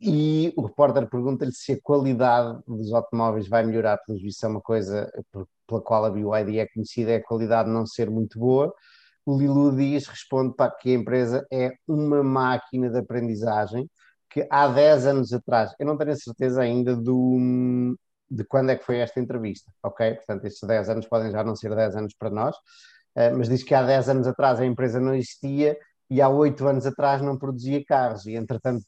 e o repórter pergunta-lhe se a qualidade dos automóveis vai melhorar, pelo visto, é uma coisa pela qual a BYD é conhecida, é a qualidade não ser muito boa, o Lilu diz, responde para que a empresa é uma máquina de aprendizagem que há 10 anos atrás, eu não tenho a certeza ainda do, de quando é que foi esta entrevista, ok? Portanto, estes 10 anos podem já não ser 10 anos para nós, uh, mas diz que há 10 anos atrás a empresa não existia e há 8 anos atrás não produzia carros e, entretanto,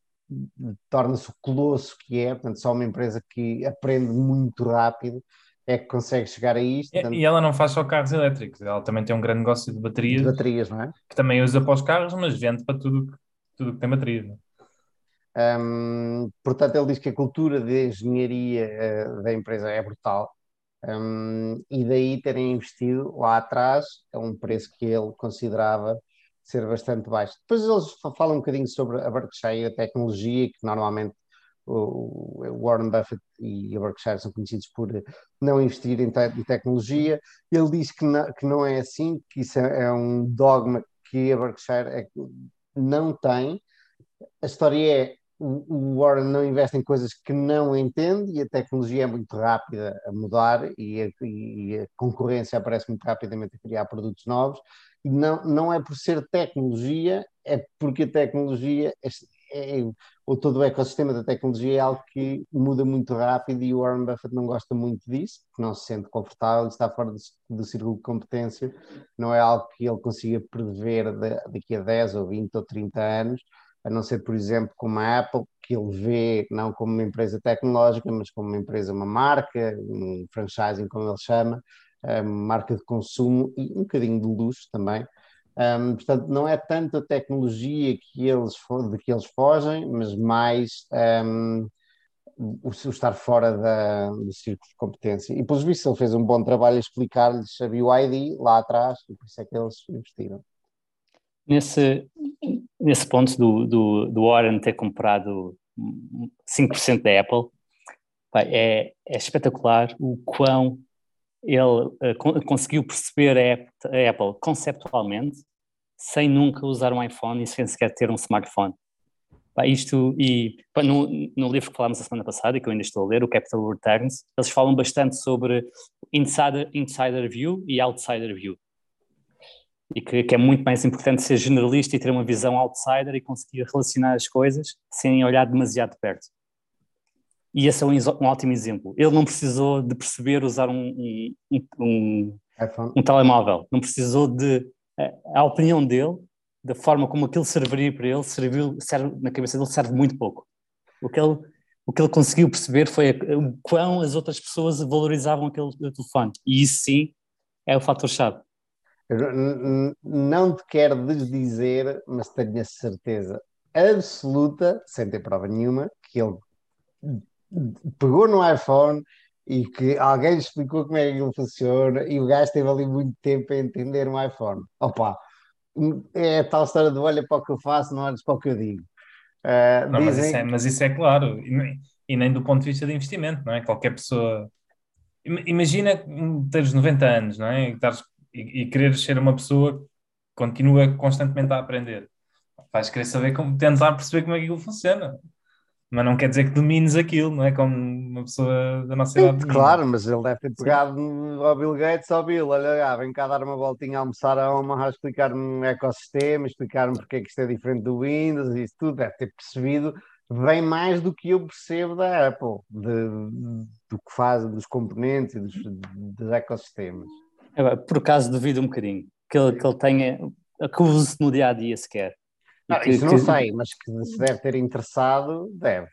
torna-se o colosso que é, portanto, só uma empresa que aprende muito rápido é que consegue chegar a isto. Portanto... E ela não faz só carros elétricos, ela também tem um grande negócio de baterias. De baterias, não é? Que também usa para os carros, mas vende para tudo, tudo que tem baterias. É? Um, portanto, ele diz que a cultura de engenharia uh, da empresa é brutal. Um, e daí terem investido lá atrás a um preço que ele considerava ser bastante baixo. Depois eles falam um bocadinho sobre a Berkshire, a tecnologia, que normalmente o Warren Buffett e a Berkshire são conhecidos por não investir em, te em tecnologia. Ele diz que não, que não, é assim, que isso é, é um dogma que a Berkshire é, não tem. A história é o Warren não investe em coisas que não entende e a tecnologia é muito rápida a mudar e a, e a concorrência aparece muito rapidamente a criar produtos novos. E não, não é por ser tecnologia, é porque a tecnologia é, ou todo o ecossistema da tecnologia é algo que muda muito rápido e o Warren Buffett não gosta muito disso, porque não se sente confortável, está fora do, do círculo de competência, não é algo que ele consiga prever daqui a 10 ou 20 ou 30 anos, a não ser, por exemplo, como a Apple, que ele vê não como uma empresa tecnológica, mas como uma empresa, uma marca, um franchising, como ele chama, uma marca de consumo e um bocadinho de luxo também, um, portanto, não é tanto a tecnologia que eles, de que eles fogem, mas mais um, o, o, estar fora da, do círculo de competência. E, pelos vistos, ele fez um bom trabalho a explicar-lhes a BYD lá atrás, e por isso é que eles investiram. Nesse, nesse ponto do, do, do Warren ter comprado 5% da Apple, é, é espetacular o quão ele uh, conseguiu perceber a Apple conceptualmente sem nunca usar um iPhone e sem sequer ter um smartphone. Pá, isto, e pá, no, no, livro que falámos a semana passada, que eu ainda estou a ler, o Capital Returns, eles falam bastante sobre insider, insider view e outsider view. E que, que, é muito mais importante ser generalista e ter uma visão outsider e conseguir relacionar as coisas sem olhar demasiado perto. E esse é um, um ótimo exemplo. Ele não precisou de perceber usar um, um, um, um telemóvel, não precisou de a opinião dele, da forma como aquilo serviria para ele, serviu, serve, na cabeça dele serve muito pouco. O que ele, o que ele conseguiu perceber foi o quão as outras pessoas valorizavam aquele telefone. E isso sim é o fator-chave. Não te quero desdizer, mas tenho a certeza absoluta, sem ter prova nenhuma, que ele pegou no iPhone e que alguém explicou como é que aquilo funciona e o gajo teve ali muito tempo a entender um iPhone. Opa, é a tal história de olha para o que eu faço, não olhas para o que eu digo. Uh, não, mas, isso é, mas, isso é, claro, e, e, nem do ponto de vista de investimento, não é? Qualquer pessoa. Imagina teres 90 anos, não é? E, tares, e, e quereres ser uma pessoa que continua constantemente a aprender. Vais querer saber como, tentar perceber como é que aquilo funciona mas não quer dizer que domines aquilo, não é? Como uma pessoa da nossa idade. Claro, mas ele deve ter pegado Sim. ao Bill Gates, ao Bill, olha lá, vem cá dar uma voltinha a almoçar a uma, a explicar-me um ecossistema, explicar-me porque é que isto é diferente do Windows, e isso tudo, deve ter percebido bem mais do que eu percebo da Apple, de, do que faz, dos componentes e dos, dos ecossistemas. Por acaso duvido um bocadinho que ele, que ele tenha, que use no dia a dia sequer. Ah, que, isso não que... sei, mas que se deve ter interessado, deve.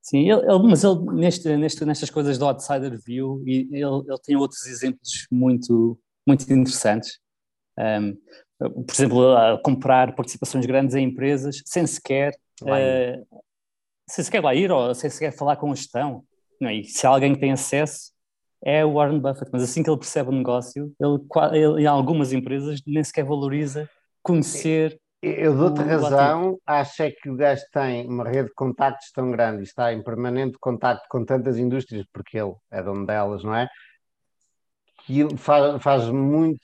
Sim, ele, ele, mas ele neste, neste, nestas coisas do Outsider View, ele, ele tem outros exemplos muito, muito interessantes. Um, por exemplo, comprar participações grandes em empresas sem sequer, uh, sem sequer lá ir ou sem sequer falar com a gestão. Não, é? e se alguém tem acesso, é o Warren Buffett, mas assim que ele percebe o negócio, ele, ele em algumas empresas nem sequer valoriza conhecer eu dou-te razão, acho é que o gajo tem uma rede de contactos tão grande e está em permanente contacto com tantas indústrias, porque ele é dono delas, não é? Que faz, faz muito.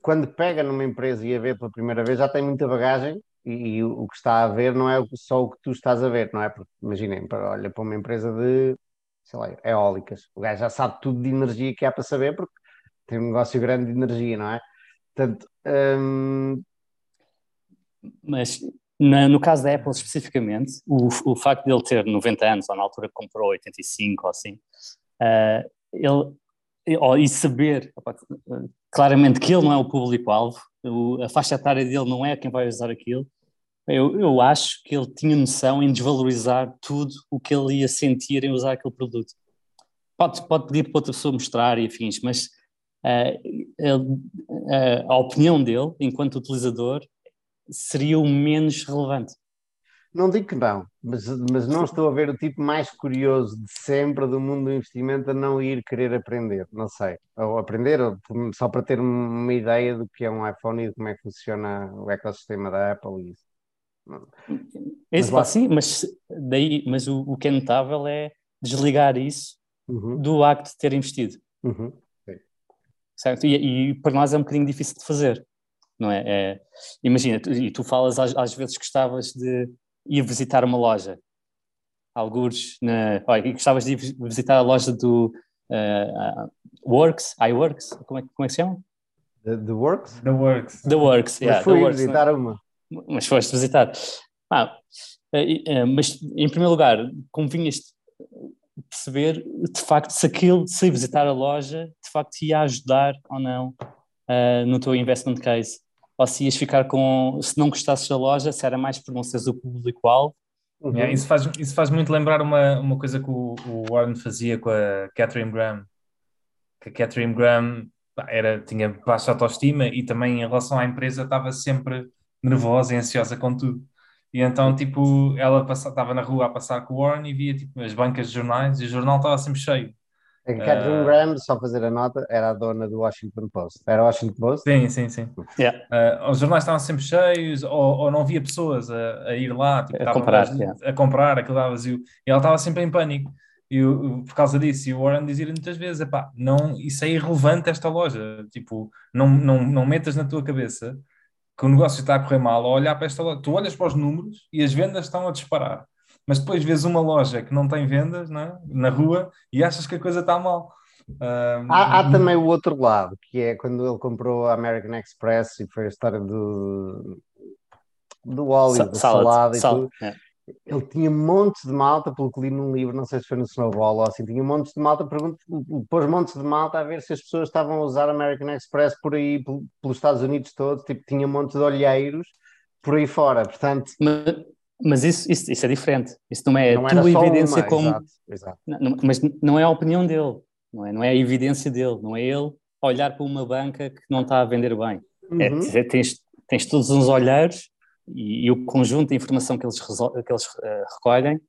Quando pega numa empresa e a vê pela primeira vez, já tem muita bagagem e, e o, o que está a ver não é só o que tu estás a ver, não é? Porque imaginem, olha para uma empresa de, sei lá, eólicas, o gajo já sabe tudo de energia que há para saber, porque tem um negócio grande de energia, não é? Portanto, hum, mas na, no caso da Apple especificamente, o, o facto de ele ter 90 anos, ou na altura que comprou 85 ou assim, uh, ele, e saber opa, claramente que ele não é o público-alvo, a faixa etária dele não é quem vai usar aquilo, eu, eu acho que ele tinha noção em desvalorizar tudo o que ele ia sentir em usar aquele produto. Pode, pode pedir para outra pessoa mostrar e afins, mas uh, ele, uh, a opinião dele, enquanto utilizador, seria o menos relevante. Não digo que não, mas, mas não estou a ver o tipo mais curioso de sempre do mundo do investimento a não ir querer aprender, não sei. Ou aprender, só para ter uma ideia do que é um iPhone e de como é que funciona o ecossistema da Apple e isso. Esse mas, sim, mas, daí, mas o, o que é notável é desligar isso uhum. do acto de ter investido. Uhum. Certo? E, e, para nós é um bocadinho difícil de fazer, não é? é imagina, tu, e tu falas às, às, vezes gostavas de ir visitar uma loja, alguns, na, olha, gostavas de ir visitar a loja do uh, uh, Works, iWorks, como é, como é que se chama? The, the Works? The Works. The Works, yeah. Mas fui the works, visitar é? uma mas foste visitar. Ah, mas, em primeiro lugar, convinhas perceber, de facto, se aquilo, se visitar a loja, de facto ia ajudar ou não uh, no teu investment case. Ou se ias ficar com, se não gostasses da loja, se era mais por não seres o público-alvo. Uhum. Isso, faz, isso faz muito lembrar uma, uma coisa que o, o Warren fazia com a Catherine Graham. Que a Catherine Graham era, tinha baixa autoestima e também em relação à empresa estava sempre nervosa e ansiosa com tudo. E então, tipo, ela estava na rua a passar com o Warren e via tipo, as bancas de jornais e o jornal estava sempre cheio. A Catherine uh, Graham, só fazer a nota, era a dona do Washington Post. Era o Washington Post? Sim, sim, sim. Yeah. Uh, os jornais estavam sempre cheios, ou, ou não havia pessoas a, a ir lá, tipo, a, comprar, a, a comprar, aquilo estava vazio. E ela estava sempre em pânico. E por causa disso, e o Warren dizia muitas vezes: epá, não, isso é irrelevante esta loja. Tipo, não, não, não metas na tua cabeça que o negócio está a correr mal, a olhar para esta loja, tu olhas para os números e as vendas estão a disparar, mas depois vês uma loja que não tem vendas não é? na rua e achas que a coisa está mal. Uh, há, há, também o outro lado, que é quando ele comprou a American Express e foi a história do, do óleo, da salada e tudo. É ele tinha montes de malta, pelo que li num livro, não sei se foi no Snowball ou assim, tinha montes de malta, pergunto, pôs montes de malta a ver se as pessoas estavam a usar American Express por aí, pelos Estados Unidos todos, tipo, tinha montes de olheiros por aí fora, portanto... Mas, mas isso, isso, isso, é diferente, isso não é não a tua evidência uma, como... Exato, exato. Não, mas não é a opinião dele, não é, não é a evidência dele, não é ele olhar para uma banca que não está a vender bem. É, uhum. É, tens, tens todos uns olheiros e, e, o conjunto de informação que eles, que eles uh, recolhem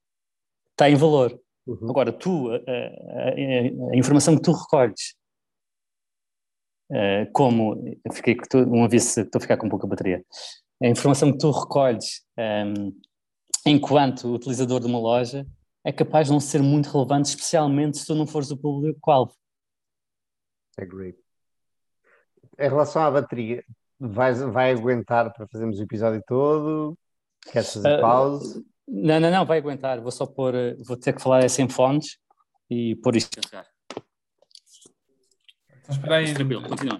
tem valor. Uhum. Agora, tu, a, a, a, informação que tu recolhes, uh, como, fiquei, um aviso, estou a ficar com pouca bateria, a informação que tu recolhes um, ehm, enquanto utilizador de uma loja é capaz de não ser muito relevante, especialmente se tu não fores o público-alvo. Agree. Em relação à bateria, Vai, vai aguentar para fazermos o episódio todo? Queres fazer uh, pausa? Não, não, não, vai aguentar. Vou só pôr, eh, vou ter que falar sem fones e pôr isto a carregar. Então espera aí.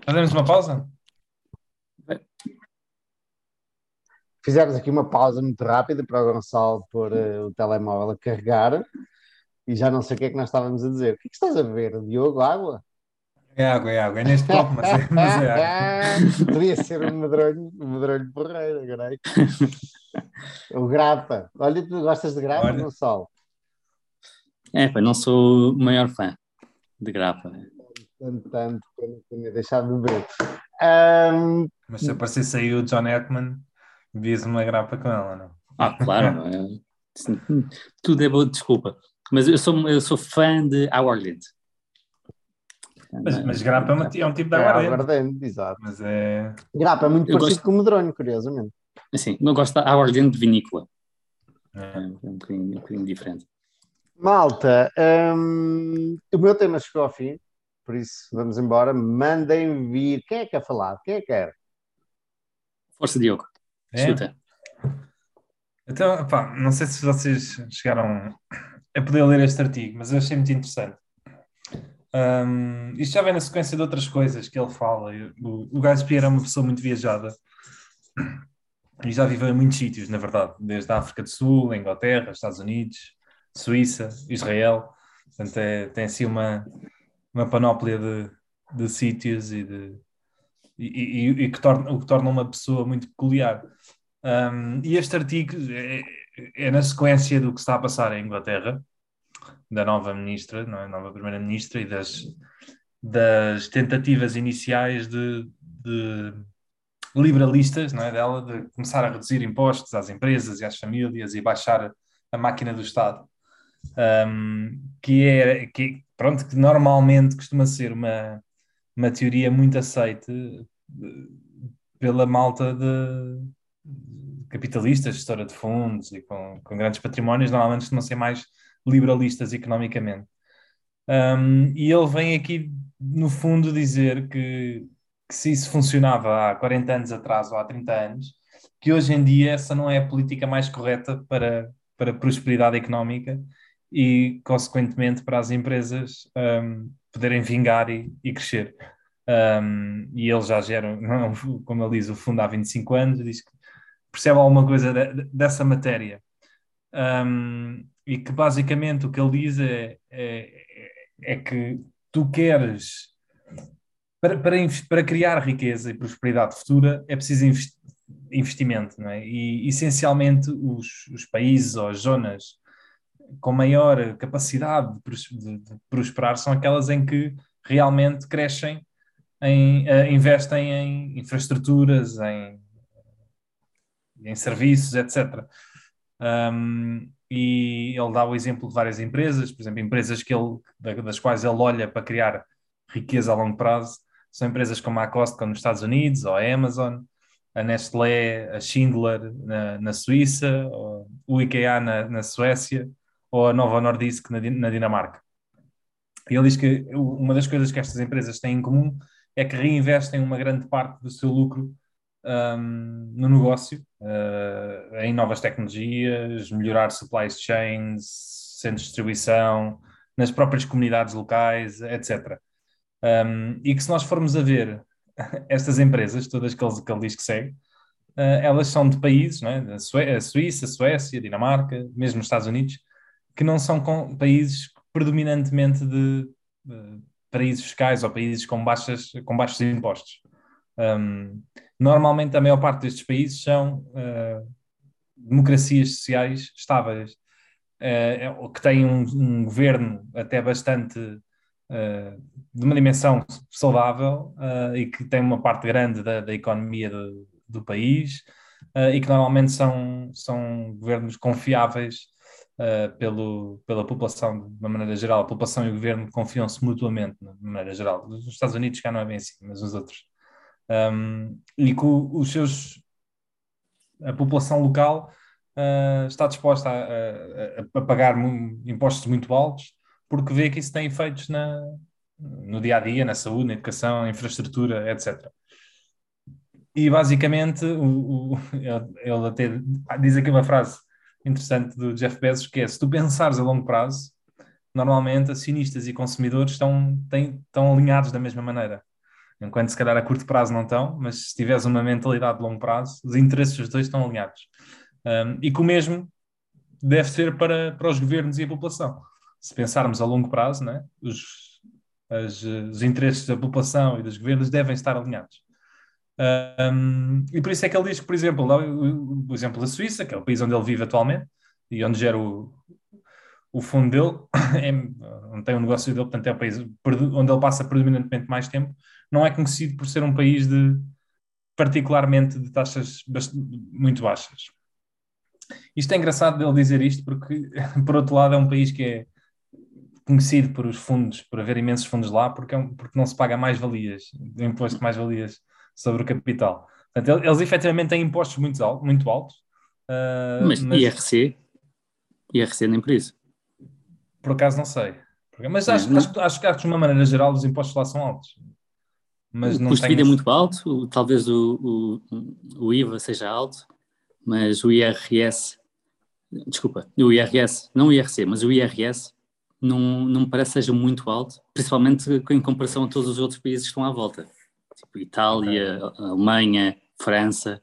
Fazemos uma pausa? Fizemos aqui uma pausa muito rápida para o Gonçalo pôr uh, o telemóvel a carregar e já não sei o que é que nós estávamos a dizer. O que, é que estás a ver, Diogo? Água? É água, é água. É neste copo, mas é, mas é água. Podia ser um medronho, um medronho porreiro, agora. O grapa. Olha, tu gostas de grapa ou não sol? É, pá, não sou o maior fã de grapa. Tanto, tanto, que eu não tinha deixado de beber. Um... Mas se aparecesse aí o John Ekman, vias uma grapa com ela, não? Ah, claro. Tudo é bom, desculpa. Mas eu sou, eu sou fã de Our mas, mas grapa é, uma, é, um tipo de aguardente. É aguardente, exato. Mas é... Grapa é muito eu parecido gosto... com o medronho, curiosamente. Assim, não gosto da aguardente de vinícola. É, é um, bocadinho, um bocadinho diferente. Malta, hum, o meu tema chegou ao fim, por isso vamos embora. Mandem vir. Quem é que quer falar? Quem é que quer? Força, Diogo. É? Escuta. Então, pá, não sei se vocês chegaram a poder ler este artigo, mas eu achei muito interessante. Um, isto já vem na sequência de outras coisas que ele fala. O, o Guy Spear é uma pessoa muito viajada e já viveu em muitos sítios, na verdade, desde a África do Sul, Inglaterra, Estados Unidos, Suíça, Israel. Portanto, é, tem assim uma, uma panóplia de, de sítios e, de, e, e, e que torna, o que torna uma pessoa muito peculiar. Um, e este artigo é, é, na sequência do que está a passar em Inglaterra, da nova ministra, não é? nova primeira-ministra e das, das tentativas iniciais de, de liberalistas não é? dela de começar a reduzir impostos às empresas e às famílias e baixar a máquina do Estado. Um, que é que, pronto, que normalmente costuma ser uma, uma teoria muito aceite eh, pela malta de, capitalistas, gestora de fundos e com, com grandes patrimónios, normalmente costumam ser mais liberalistas economicamente. Um, e ele vem aqui, no fundo, dizer que, que, se isso funcionava há 40 anos atrás ou há 30 anos, que hoje em dia essa não é a política mais correta para, para a prosperidade económica e, consequentemente, para as empresas um, poderem vingar e, e crescer. Um, e ele já gera, como ele diz, o fundo há 25 anos, diz que percebe alguma coisa de, dessa matéria. Um, e que basicamente o que ele diz é, é, é que tu queres, para, para, para, criar riqueza e prosperidade futura, é preciso investimento, não é? E essencialmente os, os países ou as zonas com maior capacidade de, de, de prosperar são aquelas em que realmente crescem, em, uh, investem em infraestruturas, em, em serviços, etc. Um, e ele dá o exemplo de várias empresas, por exemplo, empresas que ele, das quais ele olha para criar riqueza a longo prazo, são empresas como a Costco nos Estados Unidos, ou a Amazon, a Nestlé, a Schindler na, na Suíça, o IKEA na, na, Suécia, ou a Nova Nordisk na, na Dinamarca. E ele diz que uma das coisas que estas empresas têm em comum é que reinvestem uma grande parte do seu lucro um, no negócio, uh, em novas tecnologias, melhorar supply chains, centros de distribuição, nas próprias comunidades locais, etc. Um, e que se nós formos a ver estas empresas, todas que ele, que ele diz que segue, uh, elas são de países, não é? a, Suíça, a Suécia, a Dinamarca, mesmo os Estados Unidos, que não são com, países predominantemente de, de paraísos fiscais ou países com, baixas, com baixos impostos. Um, normalmente, a maior parte destes países são uh, democracias sociais estáveis, uh, que têm um, um, governo até bastante uh, de uma dimensão saudável e que tem uma parte grande da, da economia do, do país e que normalmente são, são governos confiáveis uh, pelo, pela população, de uma maneira geral. A população e o governo confiam-se mutuamente, de maneira geral. Nos Estados Unidos cá não é bem assim, mas nos outros. Um, e que os seus, a população local uh, está disposta a, a, a, pagar impostos muito altos porque vê que isso tem efeitos na, no dia a dia, na saúde, na educação, na infraestrutura, etc. E basicamente, o, o, ele até diz aqui uma frase interessante do Jeff Bezos, que é se tu pensares a longo prazo, normalmente acionistas e consumidores estão, têm, estão alinhados da mesma maneira. Enquanto se calhar a curto prazo não estão, mas se tiveres uma mentalidade de longo prazo, os interesses dos dois estão alinhados. Um, e que o mesmo deve ser para, para os governos e a população. Se pensarmos a longo prazo, né, os, as, os interesses da população e dos governos devem estar alinhados. Um, e por isso é que ele diz que, por exemplo, o, o, exemplo da Suíça, que é o país onde ele vive atualmente e onde gera o, o fundo dele, é, onde tem o negócio dele, portanto é o país onde ele passa predominantemente mais tempo, não é conhecido por ser um país de particularmente de taxas muito baixas. Isto é engraçado dele dizer isto porque, por outro lado, é um país que é conhecido por os fundos, por haver imensos fundos lá, porque, é um, porque não se paga mais-valias, imposto de mais-valias sobre o capital. Portanto, eles efetivamente têm impostos muito, altos. Muito altos uh, mas, mas IRC? IRC nem por isso. Por acaso não sei. Mas acho, acho, acho, que de uma maneira geral os impostos lá são altos. Mas o custo de vida é muito alto, talvez o, o, o IVA seja alto, mas o IRS, desculpa, o IRS, não o IRC, mas o IRS não, não me parece seja muito alto, principalmente em comparação a todos os outros países que estão à volta tipo Itália, okay. Alemanha, França.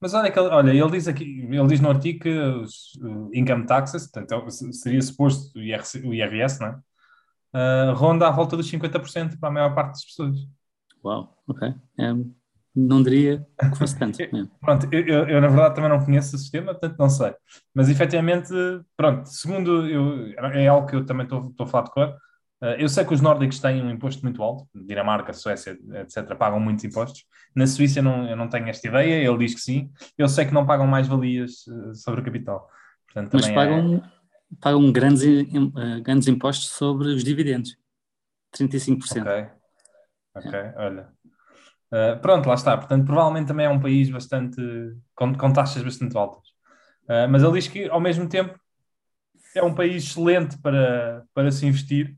Mas olha, que, olha, ele diz aqui, ele diz no artigo que os income taxes, portanto, é seria suposto o IRS, o IRS não é? Uh, ronda à volta dos 50% para a maior parte das pessoas. Uau, ok. É, não diria que fosse tanto. pronto, eu, eu, eu, na verdade também não conheço o sistema, portanto não sei. Mas efetivamente, pronto, segundo eu, é algo que eu também estou, estou a falar de cor. Uh, eu sei que os nórdicos têm um imposto muito alto, Dinamarca, Suécia, etc., pagam muitos impostos. Na Suíça não, eu não tenho esta ideia, ele diz que sim. Eu sei que não pagam mais valias uh, sobre o capital. Portanto, Mas pagam, é... pagam grandes, uh, grandes impostos sobre os dividendos. 35%. Ok, ok, é. olha. Uh, pronto, lá está. Portanto, provavelmente também é um país bastante com, com taxas bastante altas. Uh, mas ele diz que, ao mesmo tempo, é um país excelente para, para se investir,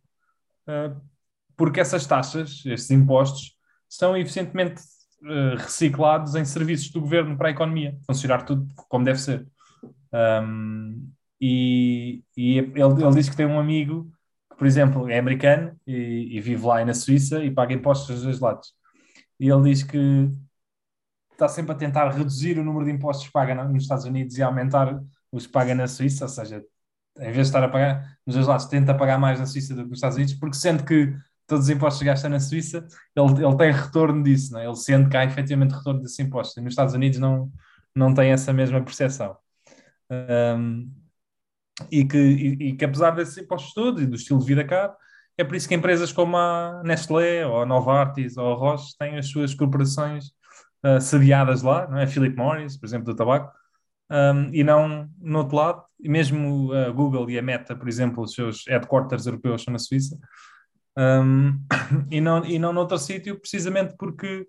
porque essas taxas, esses impostos, são eficientemente reciclados em serviços do governo para a economia, funcionar tudo como deve ser. Um, e, e ele, ele diz que tem um amigo que, por exemplo, é americano e, e vive lá na Suíça e paga impostos dos dois lados e ele diz que está sempre a tentar reduzir o número de impostos que paga nos Estados Unidos e aumentar os que paga na Suíça, ou seja, em vez de estar a pagar nos dois lados, tenta pagar mais na Suíça do que nos Estados Unidos, porque sente que todos os impostos que gasta na Suíça, ele, ele tem retorno disso, é? ele sente que há efetivamente retorno desses impostos, e nos Estados Unidos não, não tem essa mesma percepção. Um, e, que, e, e, que apesar desses impostos todos e do estilo de vida caro, é por isso que empresas como a Nestlé, ou a Novartis, ou a Roche têm as suas corporações uh, sediadas lá, não é? Philip Morris, por exemplo, do tabaco, um, e não no outro lado. E mesmo a Google e a Meta, por exemplo, os seus headquarters europeus são na Suíça, um, e, não, e não noutro sítio, precisamente porque,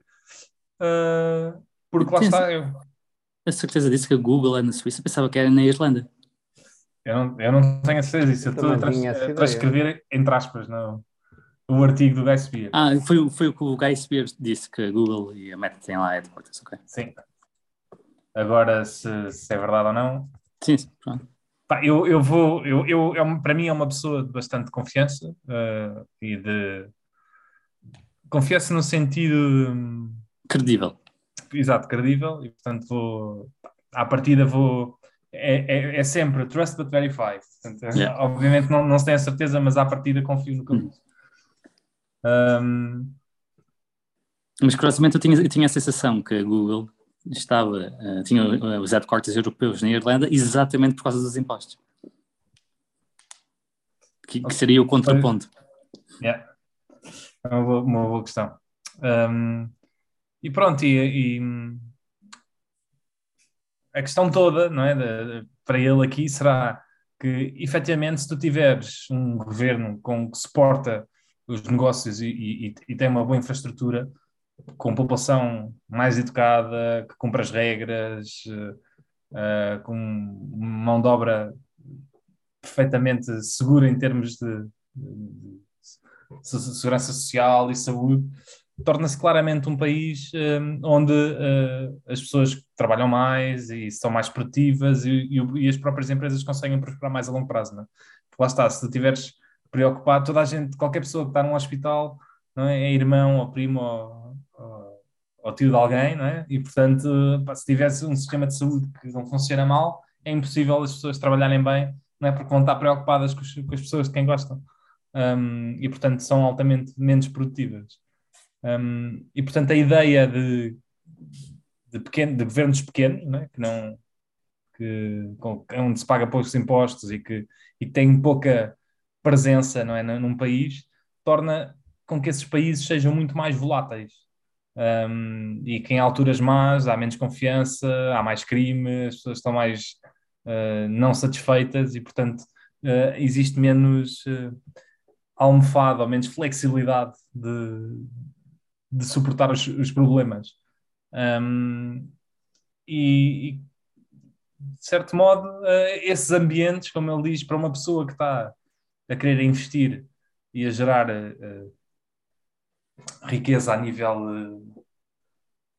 uh, porque lá está. Eu... A certeza disso que a Google é na Suíça, pensava que era na Irlanda. Eu não, eu não tenho a certeza disso. Eu estou a, trans, a transcrever, entre aspas, no, o artigo do Guy Spear. Ah, foi, foi o que o Guy Spear disse, que a Google e a Meta têm lá headquarters, ok? Sim. Agora, se, se é verdade ou não... Sim, sim, pronto. Pá, eu, eu vou... Eu, eu, eu, para mim é uma pessoa de bastante confiança uh, e de... Confiança no sentido... Credível. Exato, credível. E, portanto, vou... À partida vou é, é, é, sempre trust but verify. Portanto, é, yeah. Obviamente não, não se tem a certeza, mas à partida confio no que eu hum. Um... Mas curiosamente eu tinha, eu tinha a sensação que a Google estava, uh, tinha os headquarters europeus na Irlanda exatamente por causa dos impostos. Que, que seria o contraponto. Yeah. É uma boa, uma boa questão. Um, e pronto, e, e a questão toda, não é, de, de, para ele aqui será que, efetivamente, se tu tiveres um governo com, que suporta os negócios e, e, e tem uma boa infraestrutura, com população mais educada, que cumpre as regras, uh, com mão de obra perfeitamente segura em termos de, de, de segurança social e saúde, torna-se claramente um país um, onde uh, as pessoas trabalham mais e são mais produtivas e, e, e, as próprias empresas conseguem prosperar mais a longo prazo. Não é? Lá está, se tu estiveres preocupado, toda a gente, qualquer pessoa que está num hospital não é, é irmão ou primo ou, ou, tio de alguém, não é? e portanto, se tivesse um sistema de saúde que não funciona mal, é impossível as pessoas trabalharem bem, não é? porque vão estar preocupadas com, os, com as pessoas de quem gostam. Um, e portanto são altamente menos produtivas. Um, e portanto a ideia de, de, pequeno, de governos pequenos, né, que não que, com, onde se paga poucos impostos e que, e que tem pouca presença não é, num país, torna com que esses países sejam muito mais voláteis. Um, e que em alturas más há menos confiança, há mais crime, as pessoas estão mais uh, não satisfeitas e, portanto, uh, existe menos uh, almofada ou menos flexibilidade de, de suportar os, os problemas. Um, e, e, de certo modo, esses ambientes, como ele diz, para uma pessoa que está a querer investir e a gerar riqueza a nível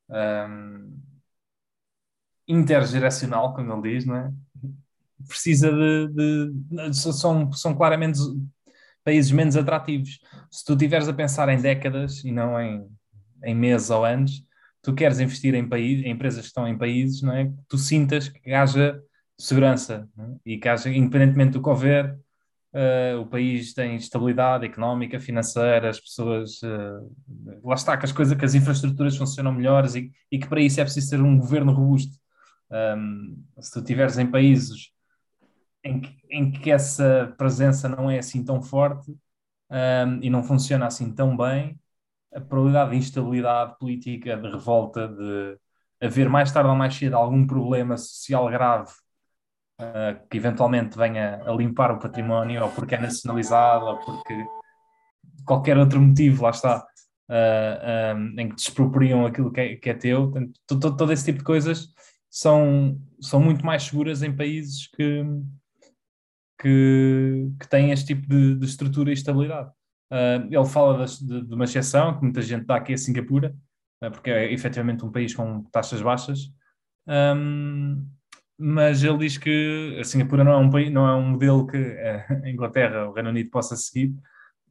um, intergeracional, como ele diz, não é? precisa de, de, são, são claramente países menos atrativos. Se tu estiveres a pensar em décadas e não em em meses ou anos, tu queres investir em, país, em empresas que estão em países, não é? Tu sintas que haja segurança é? e que haja, independentemente do que houver, uh, o país tem estabilidade económica, financeira, as pessoas. Uh, lá está, que as coisas, que as infraestruturas funcionam melhores e, e que para isso é preciso ter um governo robusto. Um, se tu estiveres em países em que, em que essa presença não é assim tão forte um, e não funciona assim tão bem, a probabilidade de instabilidade política, de revolta, de haver mais tarde ou mais cedo algum problema social grave uh, que eventualmente venha a limpar o património, ou porque é nacionalizado, ou porque qualquer outro motivo, lá está, uh, um, em que despropriam aquilo que é, que é teu. Todo, todo, esse tipo de coisas são, são muito mais seguras em países que, que, que têm este tipo de, de estrutura e estabilidade. Uh, ele fala de, de, uma exceção, que muita gente dá aqui a Singapura, uh, porque é efetivamente um país com taxas baixas, um, mas ele diz que a Singapura não é um, país, não é um modelo que a Inglaterra, o Reino Unido possa seguir,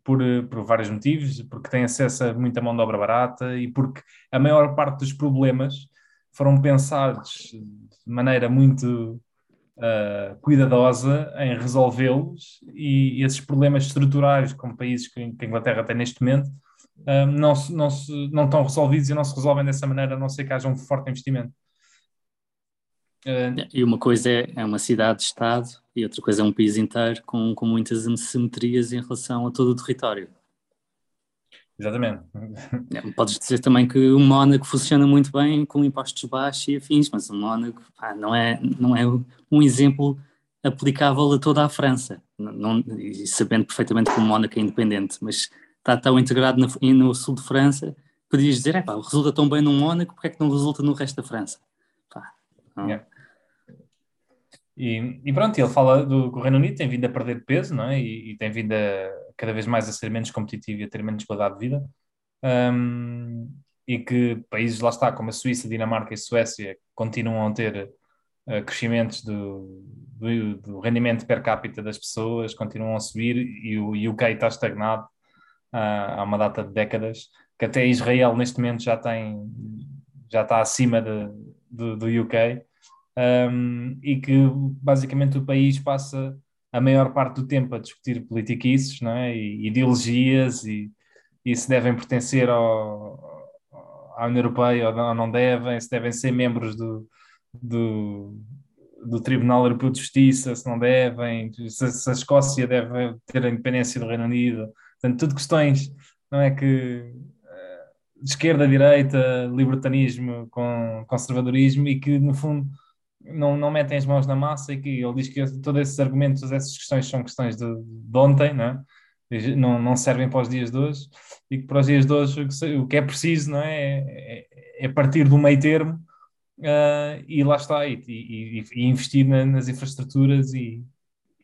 por, por vários motivos, porque tem acesso a muita mão de obra barata e porque a maior parte dos problemas foram pensados de maneira muito uh, cuidadosa em resolvê-los e, e, esses problemas estruturais, como países que, que a Inglaterra tem neste momento, uh, não, se, não, se, não estão resolvidos e não se resolvem dessa maneira, a não ser que haja um forte investimento. Uh, e uma coisa é, é uma cidade-estado e outra coisa é um país inteiro com, com muitas assimetrias em relação a todo o território. Exatamente. É, podes dizer também que o Mónaco funciona muito bem com impostos baixos e afins, mas o Mónaco pá, não, é, não é um exemplo aplicável a toda a França, não, e sabendo perfeitamente que o Mónaco é independente, mas está tão integrado no, no sul de França, podias dizer, é pá, resulta tão bem no Mónaco, porque é que não resulta no resto da França? Pá, yeah. E, e, pronto, ele fala do que o Reino Unido tem vindo a perder peso, não é? E, e tem vindo a, cada vez mais a ser menos competitivo e a ter menos qualidade de vida. Um, e que países, lá está, como a Suíça, Dinamarca e Suécia, continuam a ter uh, crescimentos do, do, do, rendimento per capita das pessoas, continuam a subir e o UK está estagnado uh, há uma data de décadas, que até Israel neste momento já tem já está acima de, do, do UK um, e que basicamente o país passa a maior parte do tempo a discutir politiquices não é? e ideologias e, e se devem pertencer ao, à União Europeia ou não, devem, se devem ser membros do, do, do Tribunal Europeu de Justiça, se não devem, se, se, a Escócia deve ter a independência do Reino Unido. Portanto, tudo questões não é que eh, de esquerda, direita, libertanismo com conservadorismo e que, no fundo, não, não metem as mãos na massa e que ele diz que todos esses argumentos, essas questões são questões de, de ontem, não, é? não, não servem para os dias de hoje e que para os dias de hoje o que, é preciso não é? é, é, partir do meio termo uh, e lá está, e, e, e investir na, nas infraestruturas e,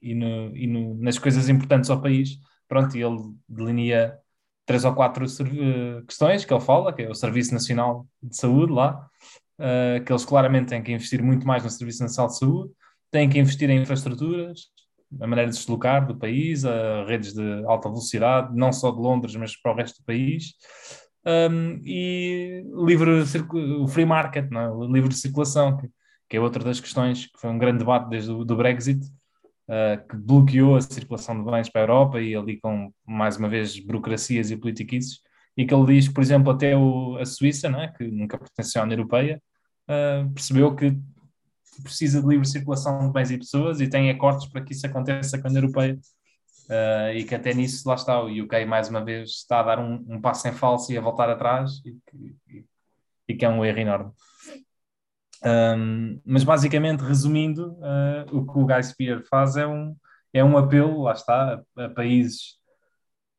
e, no, e no, nas coisas importantes ao país. Pronto, e ele delinea três ou quatro uh, questões que ele fala, que é o Serviço Nacional de Saúde lá, uh, que eles claramente têm que investir muito mais no Serviço Nacional de Saúde, têm que investir em infraestruturas, a maneira de se deslocar do país, a redes de alta velocidade, não só de Londres, mas para o resto do país. Um, e livre, o free market, é? o livre circulação, que, que, é outra das questões que foi um grande debate desde o do Brexit, uh, que bloqueou a circulação de bens para a Europa e ali com, mais uma vez, burocracias e politiquices, e que ele diz, por exemplo, até o, a Suíça, não é? que nunca pertenceu à União Europeia, uh, percebeu que precisa de livre circulação de bens e pessoas e tem acordos para que isso aconteça com a União Europeia. Uh, e que até nisso, lá está, o UK mais uma vez está a dar um, um passo em falso e a voltar atrás, e, e, e que é um erro enorme. Um, mas basicamente, resumindo, uh, o que o Guy Spear faz é um, é um apelo, lá está, a, a países,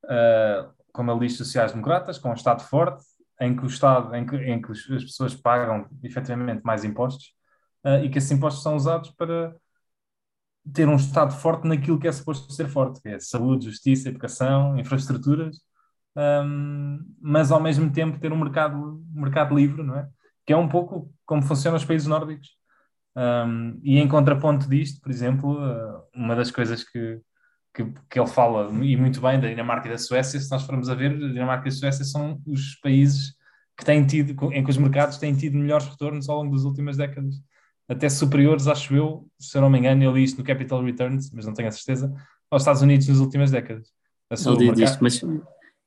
uh, como ele diz, sociais-democratas, com um Estado forte, em que o Estado, em que, em que as pessoas pagam efetivamente mais impostos uh, e que esses impostos são usados para ter um Estado forte naquilo que é suposto ser forte, que é saúde, justiça, educação, infraestruturas, um, mas ao mesmo tempo ter um mercado, um mercado livre, não é? Que é um pouco como funcionam os países nórdicos. Um, e em contraponto disto, por exemplo, uh, uma das coisas que, que, que, ele fala, e muito bem, da Dinamarca e da Suécia, se nós formos a ver, a Dinamarca e a Suécia são os países que têm tido, em que os mercados têm tido melhores retornos ao longo das últimas décadas. Até superiores, acho eu, se eu não me engano, eu li isto no Capital Returns, mas não tenho a certeza, aos Estados Unidos nas últimas décadas. Ele diz isto, mas,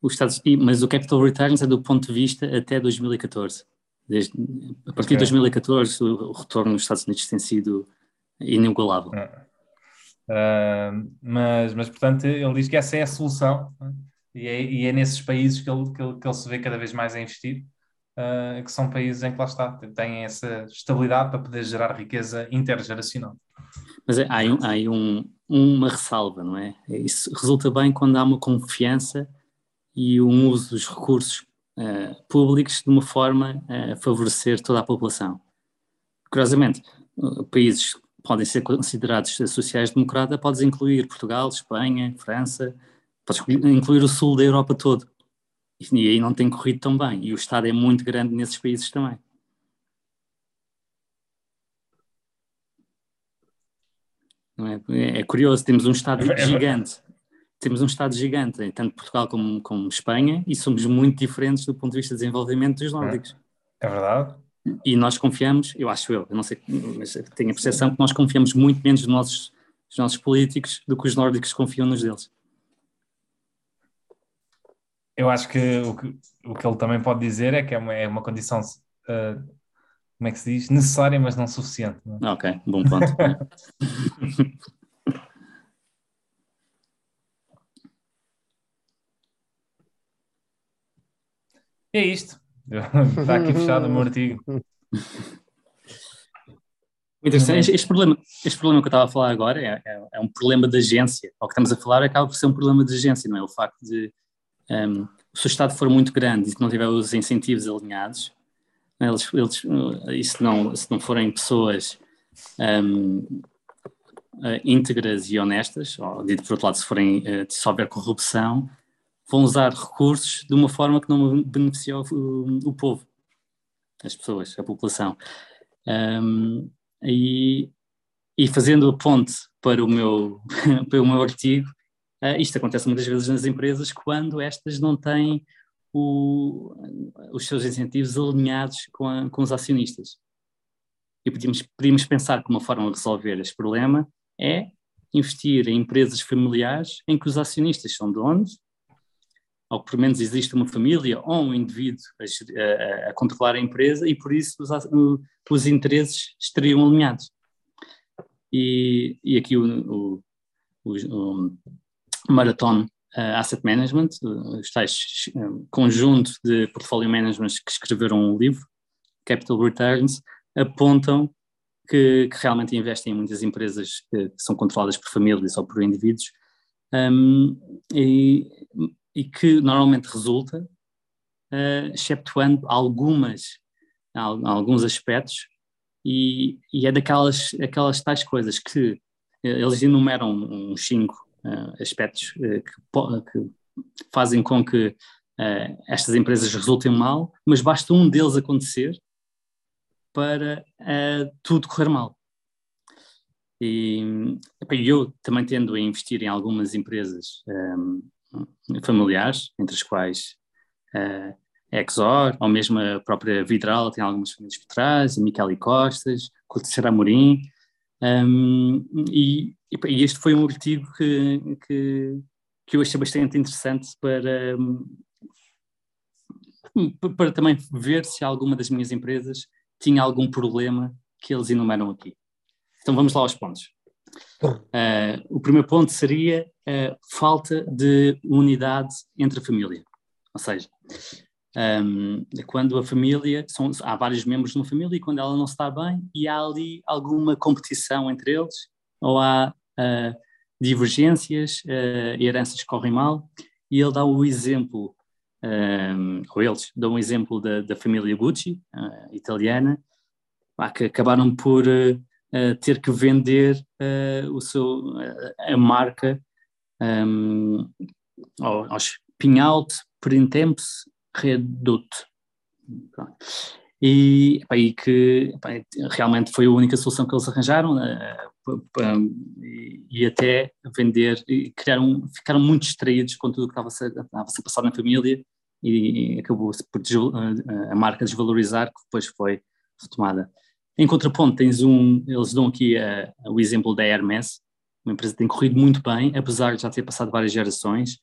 os Estados, mas o Capital Returns é do ponto de vista até 2014. Desde, a partir okay. de 2014, o, retorno nos Estados Unidos tem sido inigualável. Uh, mas, mas, portanto, ele diz que essa é a solução né? e, é, e, é, nesses países que ele, que ele, que ele se vê cada vez mais a investir, uh, que são países em que lá está, têm essa estabilidade para poder gerar riqueza intergeracional. Mas há, um, há um, uma ressalva, não é? Isso resulta bem quando há uma confiança e um uso dos recursos uh, públicos de uma forma a favorecer toda a população. Curiosamente, países podem ser considerados sociais-democrata, podes incluir Portugal, Espanha, França, podes incluir o sul da Europa todo. E aí não tem corrido tão bem. E o Estado é muito grande nesses países também. É? é? curioso, temos um Estado é gigante. Temos um Estado gigante, tanto Portugal como, como Espanha, e somos muito diferentes do ponto de vista de desenvolvimento dos nórdicos. É verdade. E nós confiamos, eu acho eu, eu não sei, mas tenho a percepção que nós confiamos muito menos nos nossos, nos nossos políticos do que os nórdicos confiam nos deles. Eu acho que o, que o que ele também pode dizer é que é uma, é uma condição, uh, como é que se diz? Necessária, mas não suficiente. Não é? Ok, bom ponto. é isto. Está aqui fechado o meu artigo. Interessante. Este problema, este problema que eu estava a falar agora é, é, é, um problema de agência. O que estamos a falar acaba por ser um problema de agência, não é? O facto de um, se o Estado for muito grande e se não tiver os incentivos alinhados, eles, eles, e se não, se não forem pessoas um, eh, íntegras e honestas, ou dito por outro lado, se, forem, eh, se houver corrupção, vão usar recursos de uma forma que não beneficia o, o povo, as pessoas, a população. Um, e, e, fazendo a ponte para o meu, para o meu artigo, uh, isto acontece muitas vezes nas empresas quando estas não têm o, os seus incentivos alinhados com, a, com os acionistas. E podíamos, podíamos pensar que uma forma de resolver este problema é investir em empresas familiares em que os acionistas são donos ou pelo menos existe uma família ou um indivíduo a, a, controlar a empresa e por isso os, os interesses estariam alinhados. E, e aqui o, o, o, o Marathon uh, Asset Management, os tais um, conjunto de portfólio management que escreveram um livro, Capital Returns, apontam que, que, realmente investem em muitas empresas que, são controladas por famílias ou por indivíduos um, e e que normalmente resulta, uh, exceptuando algumas, alguns aspectos, e, e, é daquelas aquelas tais coisas que eles enumeram uns cinco uh, aspectos que, que, fazem com que estas empresas resultem mal, mas basta um deles acontecer para tudo correr mal. E eu também tendo a investir em algumas empresas um, familiares, entre as quais uh, Exor, ou mesmo a própria Vidral, tem algumas famílias por trás, a Michele Costas, Teixeira Amorim, um, e, e, este foi um artigo que, que, que eu achei bastante interessante para, para também ver se alguma das minhas empresas tinha algum problema que eles enumeram aqui. Então vamos lá aos pontos. Uh, o primeiro ponto seria a falta de unidade entre a família. Ou seja, um, quando a família, são, há vários membros de uma família e quando ela não está bem e há ali alguma competição entre eles, ou há uh, divergências, uh, heranças que correm mal, e ele dá o exemplo, um, ou eles dão o exemplo da, da família Gucci, uh, italiana, que acabaram por ter que vender o seu, a marca um, aos Pinhalt Printemps Redut. E, pá, e que realmente foi a única solução que eles arranjaram uh, e, até vender, e criaram, ficaram muito distraídos com tudo o que estava-se a, estava a passar na família e acabou por a marca desvalorizar, que depois foi retomada. Em contraponto, tens um, eles dão aqui a, o exemplo da Hermes, uma empresa que tem corrido muito bem, apesar de já ter passado várias gerações,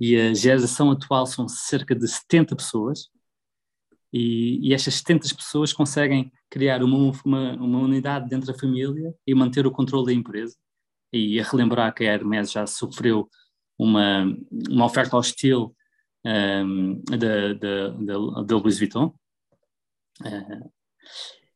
e a geração atual são cerca de 70 pessoas, e, e estas 70 pessoas conseguem criar uma, uma, uma, unidade dentro da família e manter o controle da empresa. E a relembrar que a Hermes já sofreu uma, uma oferta hostil um, da, da Louis Vuitton. Uh,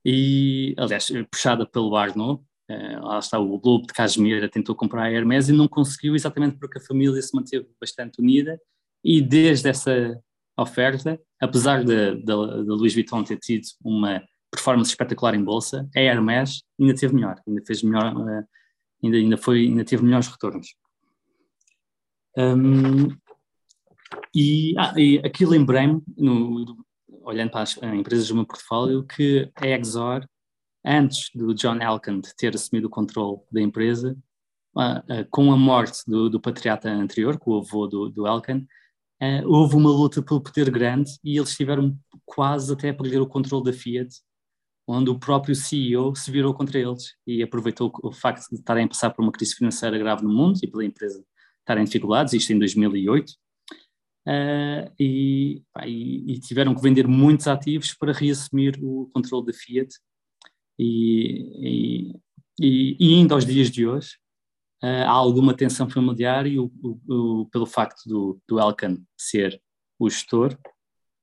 e, aliás, puxada pelo Arnaud, uh, lá está o Lobo de Casimira, tentou comprar a Hermes e não conseguiu exatamente porque a família se manteve bastante unida e desde essa oferta, apesar de Louis Vuitton ter tido uma performance espetacular em bolsa, a Hermes ainda teve melhor, ainda fez melhor, uh, ainda, ainda, foi, ainda teve melhores retornos. Um, e, ah, e aqui lembrei-me, olhando para as empresas do meu portfólio, que a Exor, antes do John Elkann ter assumido o controle da empresa, uh, uh, com a morte do, do, patriarca anterior, com o avô do, do uh, houve uma luta pelo poder grande e eles tiveram quase até a perder o controle da Fiat, onde o próprio CEO se virou contra eles e aproveitou o facto de estarem a passar por uma crise financeira grave no mundo e pela empresa estarem em dificuldades, isto em 2008, uh, e, pá, e, e, tiveram que vender muitos ativos para reassumir o controle da Fiat. E, e, e ainda aos dias de hoje, uh, há alguma tensão familiar e o, o, o, pelo facto do, do Elkan ser o gestor,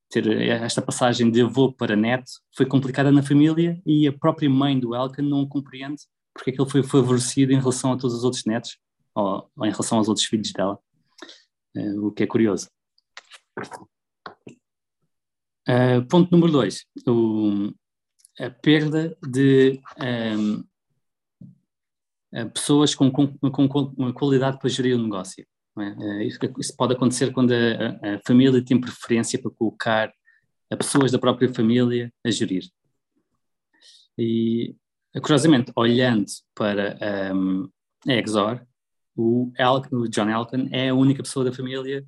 ter esta passagem de avô para neto foi complicada na família e a própria mãe do Elkan não compreende porque é que ele foi favorecido em relação a todos os outros netos ou, ou em relação aos outros filhos dela, uh, o que é curioso. Uh, ponto número dois, o, a perda de um, pessoas com, com, com, qualidade para gerir o negócio. É? Uh, isso, isso, pode acontecer quando a, a, família tem preferência para colocar a pessoas da própria família a gerir. E, curiosamente, olhando para um, a Exor, o, El, o John Elkan é a única pessoa da família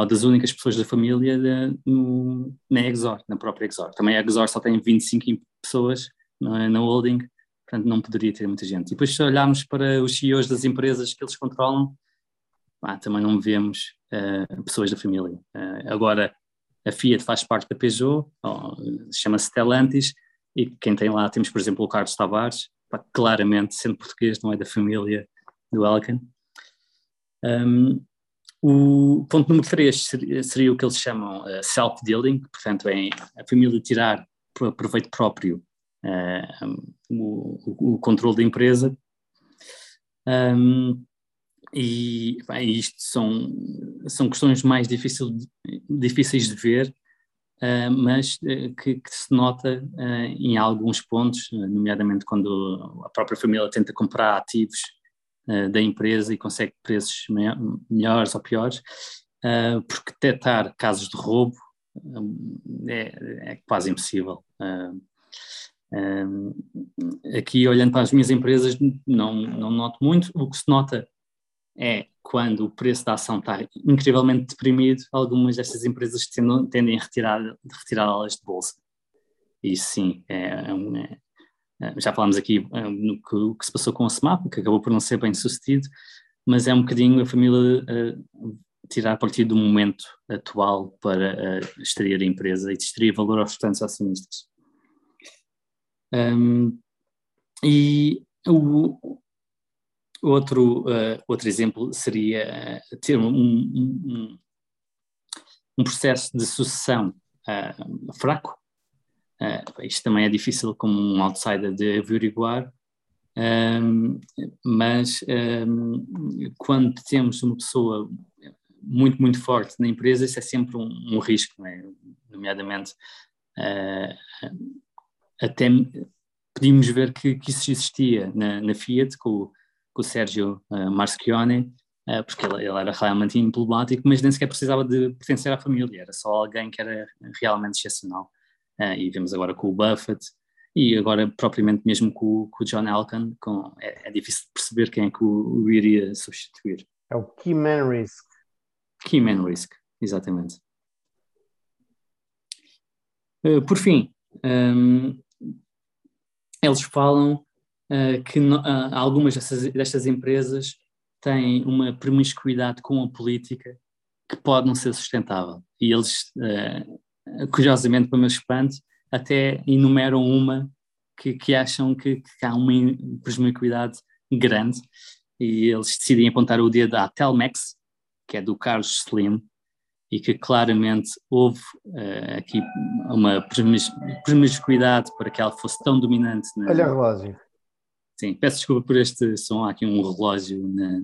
ou das únicas pessoas da família de, no, na Exor, na própria Exor. Também a Exor só tem 25 pessoas na, na holding, portanto não poderia ter muita gente. E depois se olharmos para os CEOs das empresas que eles controlam, ah, também não vemos uh, pessoas da família. Uh, agora, a Fiat faz parte da Peugeot, chama-se Stellantis, e quem tem lá, temos por exemplo o Carlos Tavares, pá, claramente, sendo português, não é da família do Elkan. Um, o ponto número 3 seria, o que eles chamam uh, self-dealing, portanto, é a família tirar proveito próprio uh, o, o, controle da empresa. Um, e bem, isto são, são questões mais difícil, difíceis de ver, uh, mas que, que, se nota uh, em alguns pontos, nomeadamente quando a própria família tenta comprar ativos uh, da empresa e consegue preços melhores ou piores, uh, porque detectar casos de roubo é, é, quase impossível. Uh, aqui, olhando para as minhas empresas, não, não noto muito. O que se nota é quando o preço da ação está incrivelmente deprimido, algumas destas empresas tendem, a retirar, retirá-las de bolsa. Isso sim, é, é, eh, já falámos aqui eh, no que, o que se passou com a SMAP, que acabou por não ser bem sucedido, mas é um bocadinho a família uh, tirar partido do momento atual para uh, extrair a empresa e distribuir valor aos restantes acionistas. Um, e o outro, uh, outro exemplo seria ter um, um, um processo de sucessão fraco, Uh, isto também é difícil como um outsider de averiguar, um, mas um, quando temos uma pessoa muito, muito forte na empresa, isso é sempre um, um risco, é? nomeadamente uh, até podíamos ver que, que, isso existia na, na Fiat com, com o Sérgio uh, uh, porque ele, ele, era realmente emblemático, mas nem sequer precisava de pertencer à família, era só alguém que era realmente excepcional e vemos agora com o Buffett, e agora propriamente mesmo com, com o John Elkann, com, é, é, difícil perceber quem é que o, o, iria substituir. É o Key Man Risk. Key Man Risk, exatamente. Uh, por fim, um, eles falam uh, que no, uh, algumas dessas, destas empresas têm uma promiscuidade com a política que pode não ser sustentável. E eles, curiosamente, para o meu espanto, até enumeram uma que, que acham que, que, há uma promiscuidade grande e eles decidem apontar o dedo à Telmex, que é do Carlos Slim, e que claramente houve uh, aqui uma promiscuidade para que ela fosse tão dominante. Na... Olha o relógio. Sim, peço desculpa por este som, há aqui um relógio na,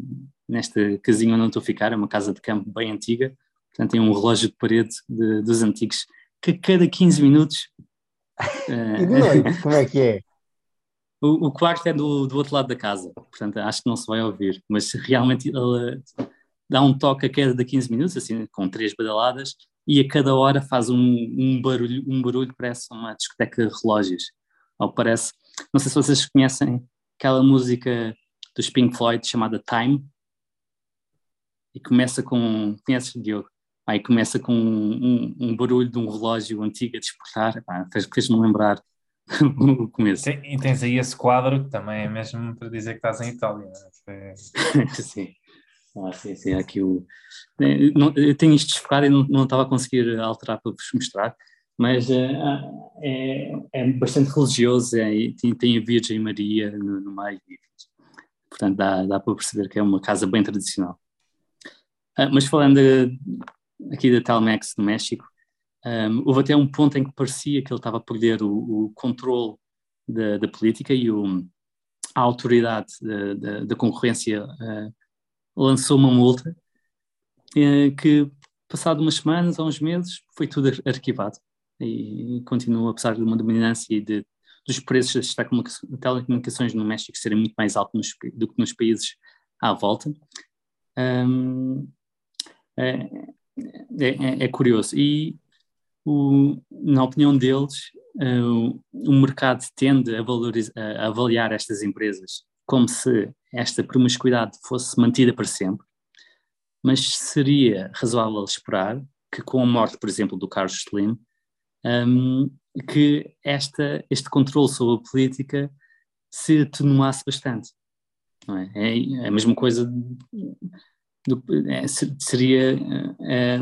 nesta casinha onde eu estou a ficar, é uma casa de campo bem antiga, portanto tem um relógio de parede de, dos antigos que cada 15 minutos... Uh, e de noite, como é que é? O, o quarto é do, do outro lado da casa, portanto acho que não se vai ouvir, mas realmente ele dá um toque a cada 15 minutos, assim, com três badaladas, e a cada hora faz um, um barulho, um barulho parece uma discoteca de relógios. Ou parece, não sei se vocês conhecem aquela música dos Pink Floyd chamada Time, e começa com, conheces Diogo? Aí começa com um, um, barulho de um relógio antigo a despertar, fez-me lembrar o começo. E tens aí esse quadro que também é mesmo para dizer que estás em Itália. É? Sim. Ah, sim, sim, aqui o... Não, eu tenho isto desfocado e não, não estava a conseguir alterar para vos mostrar, mas uh, é, é bastante religioso, é, tem, tem a Virgem Maria no, no meio, portanto dá, dá para perceber que é uma casa bem tradicional. Uh, mas falando de, aqui da Telmex no México, um, houve até um ponto em que parecia que ele estava a perder o, o controle da, da política e o, a autoridade da, concorrência uh, lançou uma multa eh, que, passado umas semanas ou uns meses, foi tudo arquivado e continua, apesar de uma dominância e de, dos preços das telecomunicações no México serem muito mais altos do que nos países à volta. Um, é, é, é, curioso. E, o, na opinião deles, uh, o mercado tende a, a avaliar estas empresas como se esta promiscuidade fosse mantida para sempre, mas seria razoável esperar que com a morte, por exemplo, do Carlos Slim, um, que esta, este controle sobre a política se atenuasse bastante. É? é? a mesma coisa, do, é, seria é,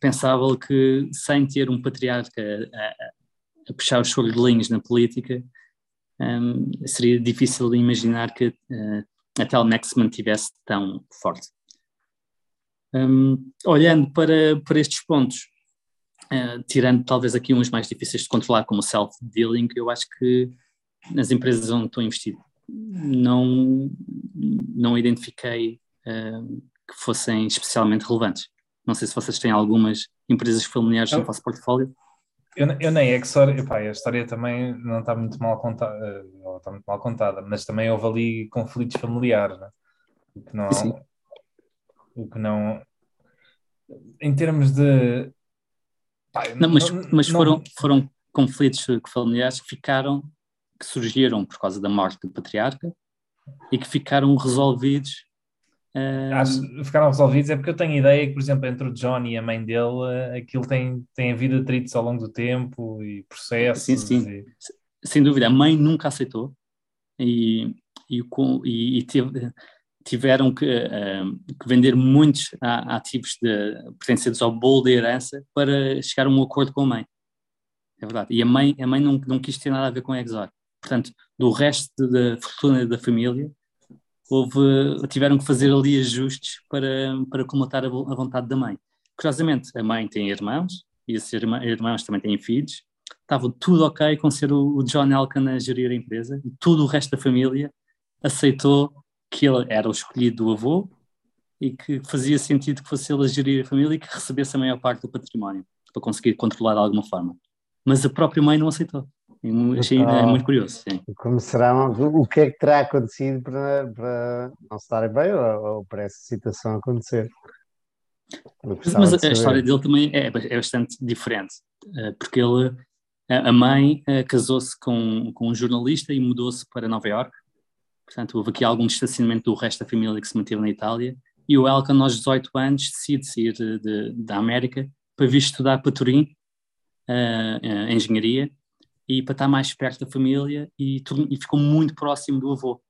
pensável que sem ter um patriarca a, a, puxar os linhas na política, um, seria difícil imaginar que uh, a Telmex se mantivesse tão forte. Um, olhando para, para estes pontos, uh, tirando talvez aqui uns mais difíceis de controlar, como o self-dealing, eu acho que nas empresas onde estou investido não, não identifiquei uh, que fossem especialmente relevantes. Não sei se vocês têm algumas empresas familiares no vosso portfólio. Eu, eu nem é que só, epá, a história também não está muito mal contada, eh, está muito mal contada, mas também houve ali conflitos familiares, né? o que não, Sim. o que não, em termos de, não, mas, não, mas foram, não... foram conflitos familiares que ficaram, que surgiram por causa da morte do patriarca e que ficaram resolvidos Acho que ficaram resolvidos é porque eu tenho ideia que, por exemplo, entre o John e a mãe dele, eh, aquilo tem, tem havido atritos ao longo do tempo e processos. Sim, sim. E... Sem dúvida. A mãe nunca aceitou e, e, e, e tiveram que, que, vender muitos ativos de, pertencentes ao bolo da herança para chegar a um acordo com a mãe. É verdade. E a mãe, a mãe não, não quis ter nada a ver com a Exor. Portanto, do resto da fortuna da família, houve, tiveram que fazer ali ajustes para, para comatar a, a vontade da mãe. Curiosamente, a mãe tem irmãos, e esses irmãos também têm filhos, estava tudo ok com ser o, John Elkan a gerir a empresa, e todo o resto da família aceitou que ele era o escolhido do avô e que fazia sentido que fosse ele a gerir a família e que recebesse a maior parte do património, para conseguir controlar de alguma forma. Mas a própria mãe não aceitou. Achei é muito curioso. Sim. Como será, o que é que terá acontecido para, para não darem bem ou, ou para essa situação acontecer? Mas a história dele também é, é bastante diferente, eh, porque ele, a mãe eh, casou-se com, com um jornalista e mudou-se para Nova York. Portanto, houve aqui algum distanciamento do resto da família que se manteve na Itália. E o Elkan, aos 18 anos, decide sair de, de, da América para vir estudar para Turim uh, engenharia e para estar mais perto da família e, e ficou muito próximo do avô.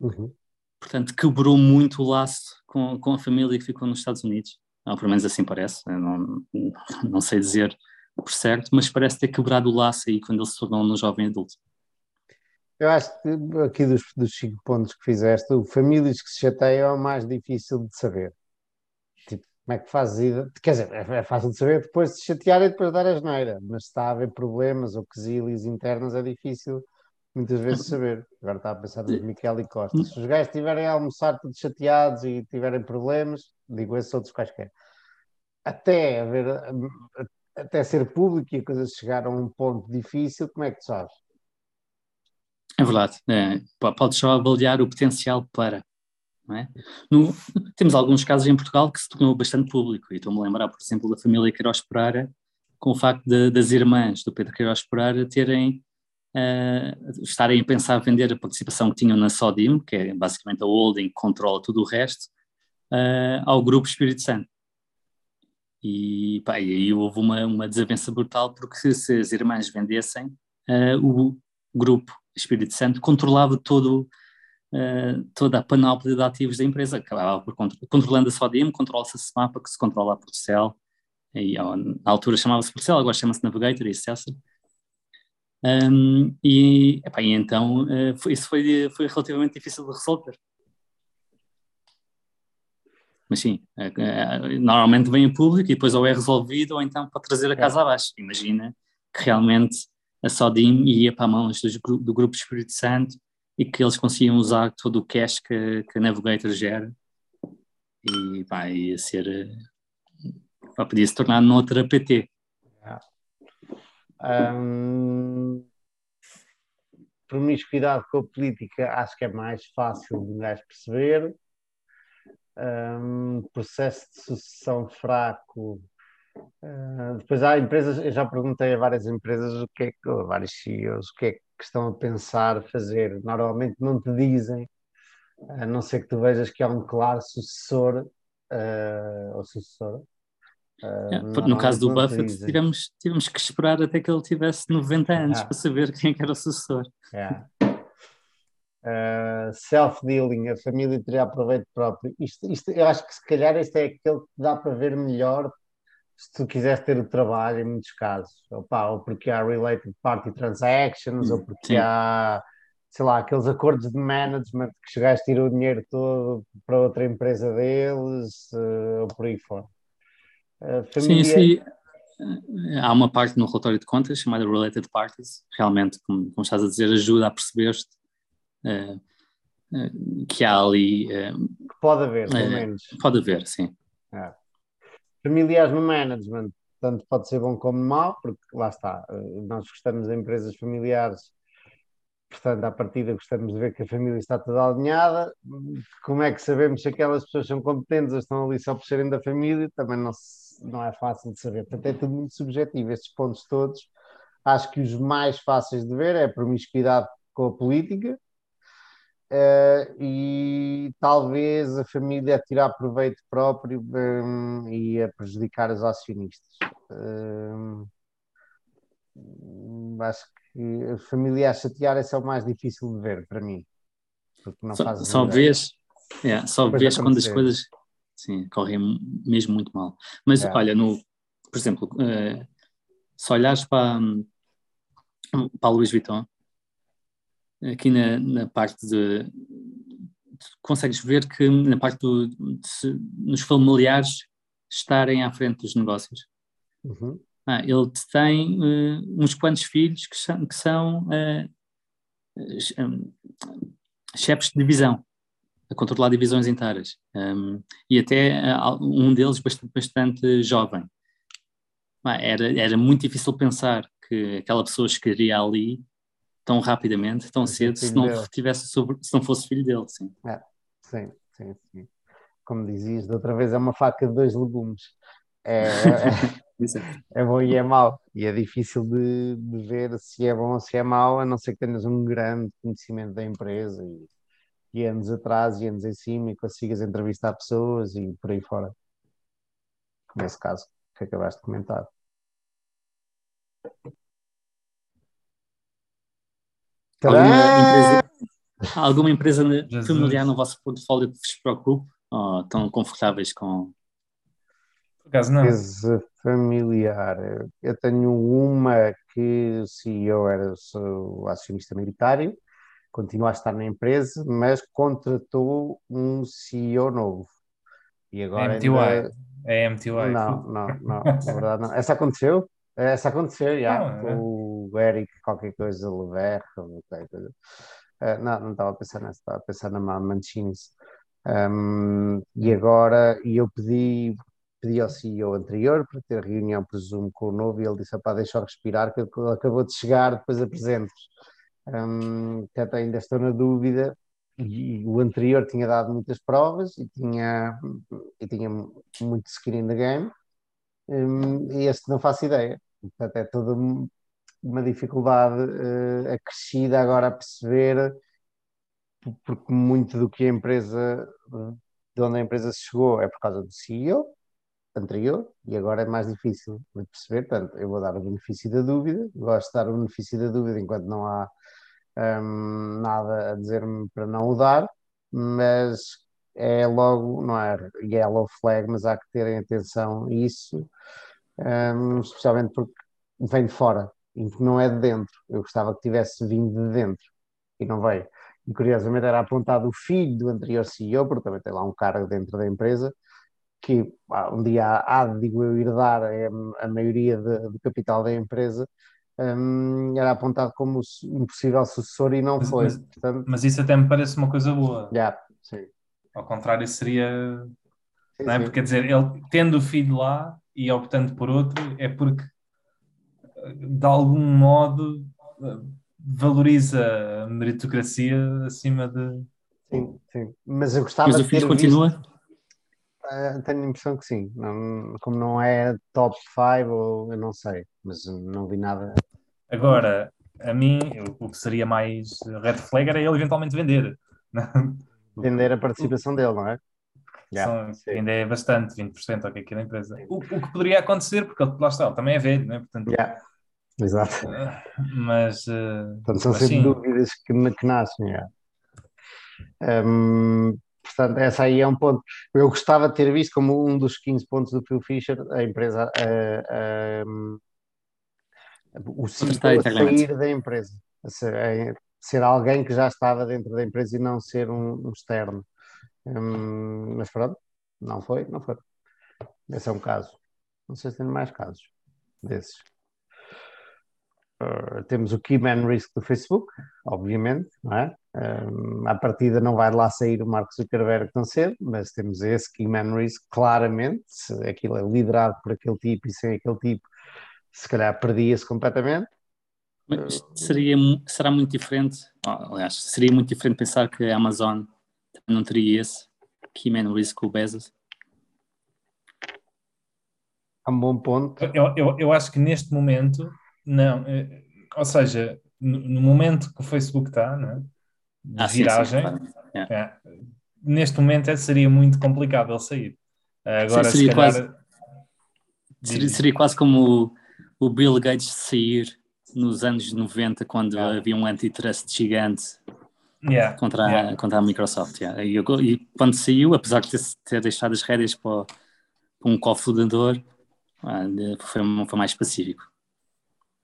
Uhum. Portanto, quebrou muito o laço com, com a família que ficou nos Estados Unidos. Ou pelo menos assim parece. Não, não sei dizer por certo, mas parece ter quebrado o laço aí quando ele se tornou um jovem adulto. Eu acho que aqui dos, dos cinco pontos que fizeste, o famílias que se chateiam é o mais difícil de saber. Tipo, como é que fazes Quer dizer, é, é fácil de saber depois de chatear e depois de dar a geneira, mas se está a haver problemas ou quesílios internos é difícil muitas vezes saber. Agora está a pensar nos Miquel e Costa. Se os gajos estiverem a almoçar todos chateados e tiverem problemas, digo esses outros quaisquer. Até haver, até ser público e a coisa chegar a um ponto difícil, como é que tu sabes? É verdade. É, pode só avaliar o potencial para. É? No, temos alguns casos em Portugal que se tornou bastante público, e estou-me a lembrar, por exemplo, da família Queiroz Pereira, com o facto de, das irmãs do Pedro Queiroz Pereira terem, uh, estarem a pensar vender a participação que tinham na Sodim, que é basicamente a holding que controla tudo o resto, uh, ao Grupo Espírito Santo. E, pá, e aí houve uma, uma desavença brutal, porque se as irmãs vendessem, uh, o grupo Espírito Santo controlava todo, uh, toda a panóplia de ativos da empresa, acabava por controlando a Sodim, controla-se a SMAPA, que se controla a Porcel, e, na altura chamava-se Porcel, agora chama-se Navigator e Cessar. Um, e, epá, e então uh, foi, isso foi, foi relativamente difícil de resolver. Mas sim, é, é, normalmente vem em público e depois ou é resolvido ou então pode trazer a casa abaixo. Imagina que realmente a Sodim ia para mãos do, do Grupo Espírito Santo e que eles conseguiam usar todo o cash que, que a Navigator gera e ia ser pá, podia se tornar noutra PT. Um, promiscuidade com a política acho que é mais fácil de gajo perceber. Um, processo de sucessão fraco Uh, depois há empresas, eu já perguntei a várias empresas o que é que, vários CEOs, o que é que estão a pensar fazer. Normalmente não te dizem, a não ser que tu vejas que há um claro sucessor uh, ou sucessora. Uh, no caso do Buffett, tivemos, tivemos que esperar até que ele tivesse 90 anos para saber quem é era o sucessor. Yeah. Uh, self-dealing, a família teria proveito próprio. Isto, isto, eu acho que se calhar este é aquele que dá para ver melhor se tu quiseres ter o trabalho, em muitos casos, opa, ou porque há related party transactions, ou porque Sim. há, sei lá, aqueles acordos de management que chegaste a tirar o dinheiro todo para outra empresa deles, uh, ou por aí fora. Família... Sim, sim. Há uma parte no relatório de contas chamada Related Parties, realmente, como, como estás a dizer, ajuda a perceber-te uh, uh, que há ali. que pode haver, pelo menos. Pode haver, sim. É familiares no management, tanto pode ser bom como mau, porque lá está, eh, nós gostamos de empresas familiares, portanto, à partida gostamos de ver que a família está toda alinhada. Como é que sabemos se aquelas pessoas são competentes ou estão ali só por serem da família? Também não, não é fácil de saber. Portanto, é tudo muito subjetivo. Estes pontos todos, acho que os mais fáceis de ver é a promiscuidade com a política, Uh, e talvez a família a tirar proveito próprio um, e a prejudicar os acionistas. Um, acho que a família a chatear esse é o mais difícil de ver para mim. Porque não só, faz só vês, é, só vês quando as coisas sim, correm mesmo muito mal. Mas é. olha, no, por exemplo, uh, se olhares para, para a Louis Vuitton, aqui na, na parte de. Consegues ver que na parte do, de, nos familiares estarem à frente dos negócios. Uhum. Ah, ele tem uh, uns quantos filhos que são, que são uh, chefes de divisão, a controlar divisões inteiras. Um, e até uh, um deles bastante, bastante jovem. Ah, era, era muito difícil pensar que aquela pessoa chegaria ali tão rapidamente, tão cedo, se não, tivesse sobre, se não fosse filho dele, sim. É, sim, sim, sim. Como dizias, da outra vez é uma faca de dois legumes. É, é, é bom e é mau. E é difícil de, de, ver se é bom ou se é mau, a não ser que tenhas um grande conhecimento da empresa e, e anos atrás e anos em cima e consigas entrevistar pessoas e por aí fora. Nesse caso que acabaste de comentar. Alguma empresa, alguma empresa familiar no vosso portfólio que vos preocupe? Ou estão confortáveis com. Por acaso não. Empresa familiar. Eu tenho uma que o CEO era o acionista militário, continua a estar na empresa, mas contratou um CEO novo. E agora é MTY. Ainda... É MTY. Não, não, não, na verdade não. Essa aconteceu? Essa aconteceu, já, não, é. o Eric qualquer coisa, Lever, qualquer coisa. Uh, não, não estava a pensar nessa, estava a pensar na Manchin's. Um, e agora, e eu pedi, pedi ao CEO anterior para ter reunião, presumo, com o novo, e ele disse: pá, deixa eu respirar, que ele acabou de chegar, depois apresento um, até ainda estou na dúvida. E, e o anterior tinha dado muitas provas e tinha, e tinha muito skin in the game, um, e este não faço ideia. Portanto, é toda uma dificuldade uh, acrescida agora a perceber, porque muito do que a empresa, de onde a empresa chegou é por causa do CEO anterior, e agora é mais difícil de perceber. Portanto, eu vou dar o benefício da dúvida, gosto de dar o benefício da dúvida enquanto não há um, nada a dizer-me para não o dar, mas é logo, não é yellow flag, mas há que terem atenção a isso, um, especialmente porque vem de fora e não é de dentro. Eu gostava que tivesse vindo de dentro e não veio. E curiosamente era apontado o filho do anterior CEO, porque também tem lá um cargo dentro da empresa, que um dia há, digo eu, herdar a, a maioria de, do capital da empresa, um, era apontado como um possível sucessor e não mas, foi. Mas, Portanto, mas, isso até me parece uma coisa boa. Yeah, sim. Ao contrário, seria. Sim, não é? Porque quer dizer, ele tendo o filho lá e optando por outro, é porque de algum modo valoriza a meritocracia acima de. Sim, sim. Mas eu gostava mas o filho continua? Visto... Uh, tenho a impressão que sim. Não, como não é top 5, ou eu não sei, mas não vi nada. Agora, a mim, o que seria mais red flag era ele eventualmente vender. Vender a participação dele, não é? Yeah, ainda é bastante, 20% ou o que da empresa. O, o, que poderia acontecer, porque ele, lá está, ele também é velho, não é? Portanto, yeah. Exato. Mas. Uh, Portanto, são sempre sim. dúvidas que, que nascem. Yeah. Um, Portanto, essa aí é um ponto. Eu gostava de ter visto como um dos 15 pontos do Phil Fisher, a empresa, a, o CEO a sair da empresa, a ser, a ser, alguém que já estava dentro da empresa e não ser um, um externo. Um, mas pronto, não foi, não foi. Esse é um caso. Não sei se tem mais casos desses. Uh, temos o Key Man Risk do Facebook, obviamente, não é? Um, à partida não vai lá sair o Mark Zuckerberg tão cedo, mas temos esse Key Man Risk claramente, se aquilo é liderado por aquele tipo e sem aquele tipo, se calhar perdia-se completamente. Mas seria, será muito diferente, aliás, seria muito diferente pensar que a Amazon não teria esse Key Man Risk com o Bezos? É um bom ponto. Eu, eu, eu acho que neste momento não, é, ou seja, no, no, momento que o Facebook está, né, de ah, viragem, sim, sim, claro. é, neste momento é, seria muito complicado ele sair. Agora, sim, seria, calhar, quase, seria, seria, quase como o, o, Bill Gates sair nos anos 90, quando yeah. havia um antitrust gigante yeah. Contra, a, yeah. contra a Microsoft. E, e, quando saiu, apesar de ter, ter deixado as rédeas para, para um cofundador, ah, foi, foi mais pacífico.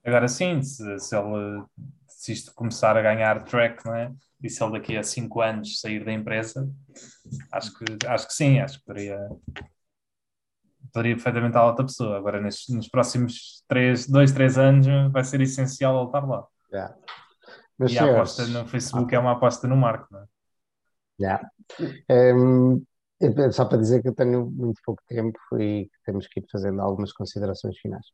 Agora sim, se, se ele se isto começar a ganhar track, não é? E se ele daqui a 5 anos sair da empresa, acho que, acho que sim, acho que poderia, poderia perfeitamente a outra pessoa. Agora, nestes, nos próximos 2, 3 anos, vai ser essencial ele estar lá. Yeah. Mas, e a aposta no Facebook okay. é uma aposta no Marco, não é? Yeah. Um, só para dizer que eu tenho muito pouco tempo e temos que ir fazendo algumas considerações finais.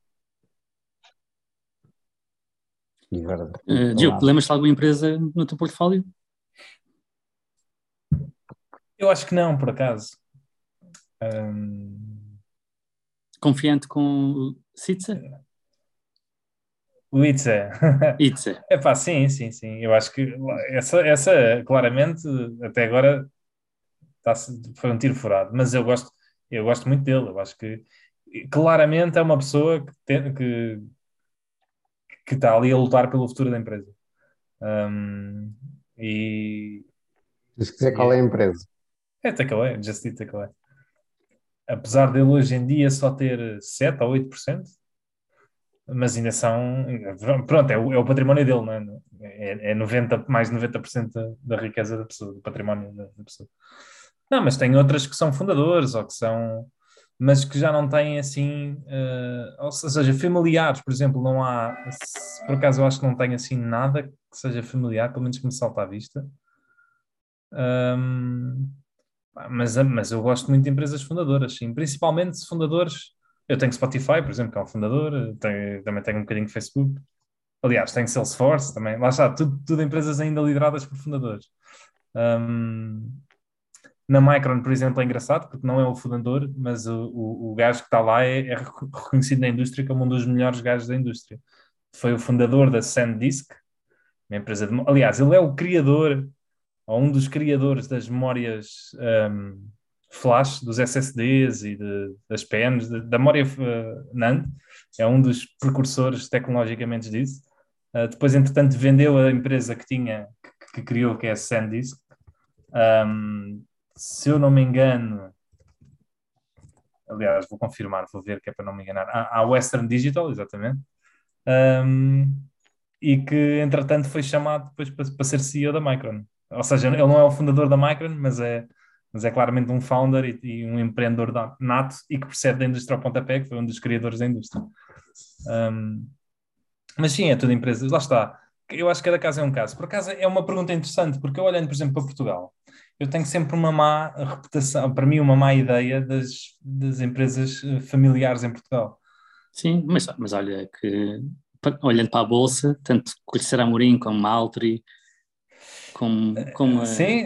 Uh, Diogo, lembras de alguma empresa no teu portfólio? Eu acho que não, por acaso. Um... Confiante com o Sitza? O Itza. Itza. É pá, sim, sim, sim. Eu acho que essa, essa claramente, até agora, tá, foi um tiro furado. Mas eu gosto, eu gosto muito dele. Eu acho que claramente é uma pessoa que, tem, que que está ali a lutar pelo futuro da empresa. Um, e. Se quiser, qual é a empresa? É Takeaway, Just Eat Takeaway. Apesar dele hoje em dia só ter 7 ou 8%, mas ainda são. Pronto, é o, é o património dele, não é? É, é 90, mais de 90% da, da riqueza da pessoa, do património da, da pessoa. Não, mas tem outras que são fundadores ou que são mas que já não têm assim, uh, ou seja, familiares, por exemplo, não há, se, por acaso eu acho que não tem assim nada que seja familiar, pelo menos que me salta à vista. Um, mas, mas eu gosto muito de empresas fundadoras, sim, principalmente fundadores. Eu tenho Spotify, por exemplo, que é um fundador, tenho, também tenho um bocadinho de Facebook. Aliás, tenho Salesforce também. Lá está, tudo, tudo empresas ainda lideradas por fundadores. Um, na Micron, por exemplo, é engraçado, porque não é o fundador, mas o, o, o gajo que está lá é, é, reconhecido na indústria como um dos melhores gajos da indústria. Foi o fundador da SanDisk, uma empresa de. Aliás, ele é o criador, ou um dos criadores das memórias um, flash, dos SSDs e de, das PNs, de, da memória uh, NAND, é um dos precursores tecnologicamente disso. Uh, depois, entretanto, vendeu a empresa que tinha, que, que criou, que é a SanDisk. Um, se eu não me engano, aliás, vou confirmar, vou ver que é para não me enganar, a Western Digital, exatamente, um, e que entretanto foi chamado depois para, para, ser CEO da Micron. Ou seja, ele não é o fundador da Micron, mas é, mas é claramente um founder e, e um empreendedor nato e que percebe da indústria ao pontapé, que foi um dos criadores da indústria. Um, mas sim, é tudo empresas, lá está. Eu acho que cada caso é um caso. Por acaso é uma pergunta interessante, porque eu olhando, por exemplo, para Portugal, eu tenho sempre uma má reputação, para mim, uma má ideia das, das empresas eh, familiares em Portugal. Sim, mas, mas olha que olhando para a Bolsa, tanto Colicera Amorim como Maltri, como, como Sim,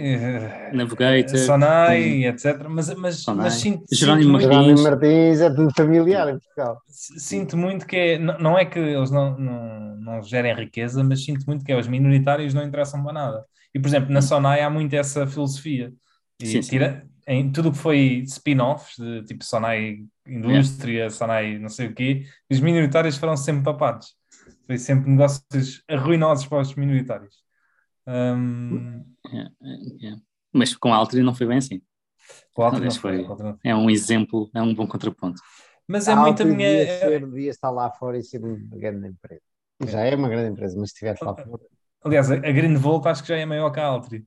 Navigator, Sonai, etc. Mas, mas, Sonai. mas sinto, Jerónimo sinto Martins. Jerónimo Martins é tudo familiar em Portugal. Sinto muito que é, não é que eles não, não, não gerem riqueza, mas sinto muito que é, os minoritários não interessam para nada. E, por exemplo, na Sonai há muito essa filosofia. E sim, tira, em tudo o que foi spin-offs, de tipo Sonai Indústria, yeah. Sonai não sei o quê, os minoritários foram sempre papados. Foi sempre negócios arruinosos para os minoritários. Um... Yeah, yeah. Mas com a Altri não foi bem assim. Com a Altri foi, foi. É um exemplo, é um bom contraponto. Mas é muito a minha. Devia, ser, devia estar lá fora e ser uma grande empresa. Já é uma grande empresa, mas se estivesse lá fora. Aliás, a Greenvolt acho que já é maior que a Altri.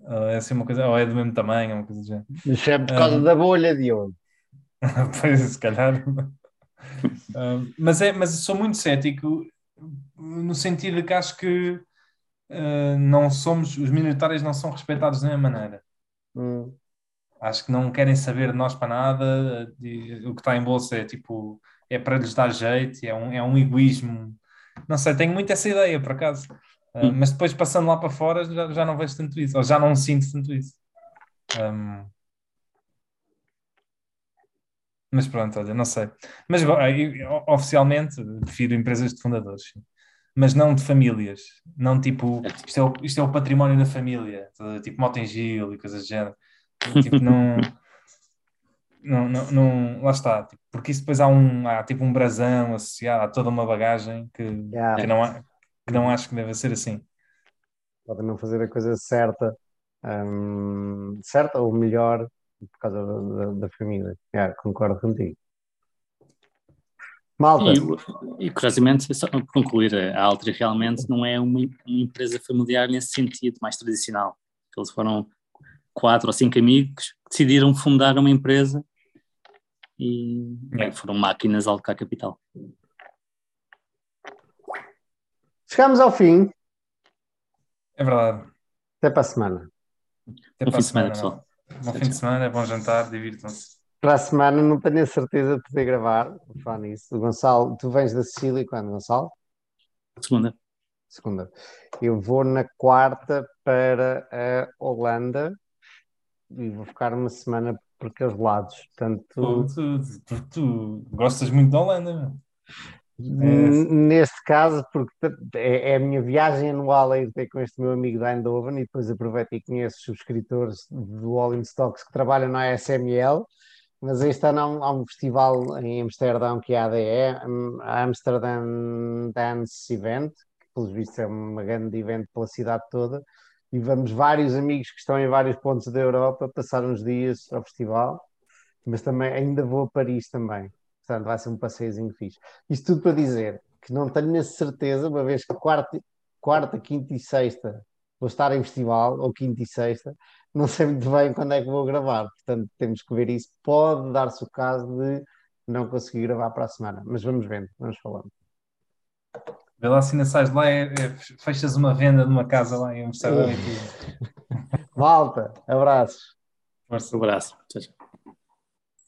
Uh, é assim uma coisa, ou é do mesmo tamanho, uma coisa assim. Isso é por causa uh, da bolha de ouro. pois, se calhar. uh, mas, é, mas sou muito cético no sentido de que acho que não somos, os minoritários não são respeitados da mesma maneira. Hum. Acho que não querem saber de nós para nada. o que está em bolsa é tipo, é para lhes dar jeito, é um, é um egoísmo. Não sei, tenho muito essa ideia, por acaso. Uh, mas depois passando lá para fora já, já não vejo tanto isso, ou já não sinto tanto isso. Um... Mas pronto, olha, não sei. Mas oficialmente prefiro empresas de fundadores, mas não de famílias. Não tipo, isto é o, isto é o património da família, tipo Motengil e coisas do género. Tipo, não. Não, não, não, lá está, tipo, porque isso depois há um, há tipo um brasão associado, há toda uma bagagem que, yeah. que não há, que não acho que deve ser assim. Podem não fazer a coisa certa, um, certa ou melhor por causa da, da, da família. Yeah, concordo contigo. Malta. E, e curiosamente, só para concluir, a Altri realmente não é uma, uma, empresa familiar nesse sentido mais tradicional. Eles foram quatro ou cinco amigos que decidiram fundar uma empresa e bem, foram máquinas a alocar capital. Chegamos ao fim. É verdade. Até para a semana. Até para a semana, pessoal. Bom fim de semana, é bom jantar, divirtam-se. Para a semana não tenho a certeza de poder gravar, falar nisso. Gonçalo, tu vens da Sicília quando, Gonçalo? Segunda. Segunda. Eu vou na quarta para a Holanda e vou ficar uma semana por aqueles lados. Portanto, tu, tu, tu, tu gostas muito da Holanda, não? É. Neste caso, porque é, é, a minha viagem anual a ir ter com este meu amigo da Eindhoven e depois aproveito e conheço os subscritores do All in Stocks que trabalham na ASML, mas este ano há um, há um festival em Amsterdão que é a ADE, a Amsterdam Dance Event, pelos vistos é uma grande evento pela cidade toda, e vamos vários amigos que estão em vários pontos da Europa passar uns dias ao festival, mas também ainda vou a Paris também. Portanto, vai ser um passeiozinho fixe. Isto tudo para dizer que não tenho a certeza, uma vez que quarta, quarta, quinta e sexta vou estar em festival, ou quinta e sexta, não sei muito bem quando é que vou gravar, portanto temos que ver isso. Pode dar-se o caso de não conseguir gravar para a semana, mas vamos vendo, vamos falando. Vê lá se ainda sais de lá, é, é, fechas uma venda numa casa lá em Amsterdã. Malta, abraços. Um abraço. Tchau, tchau.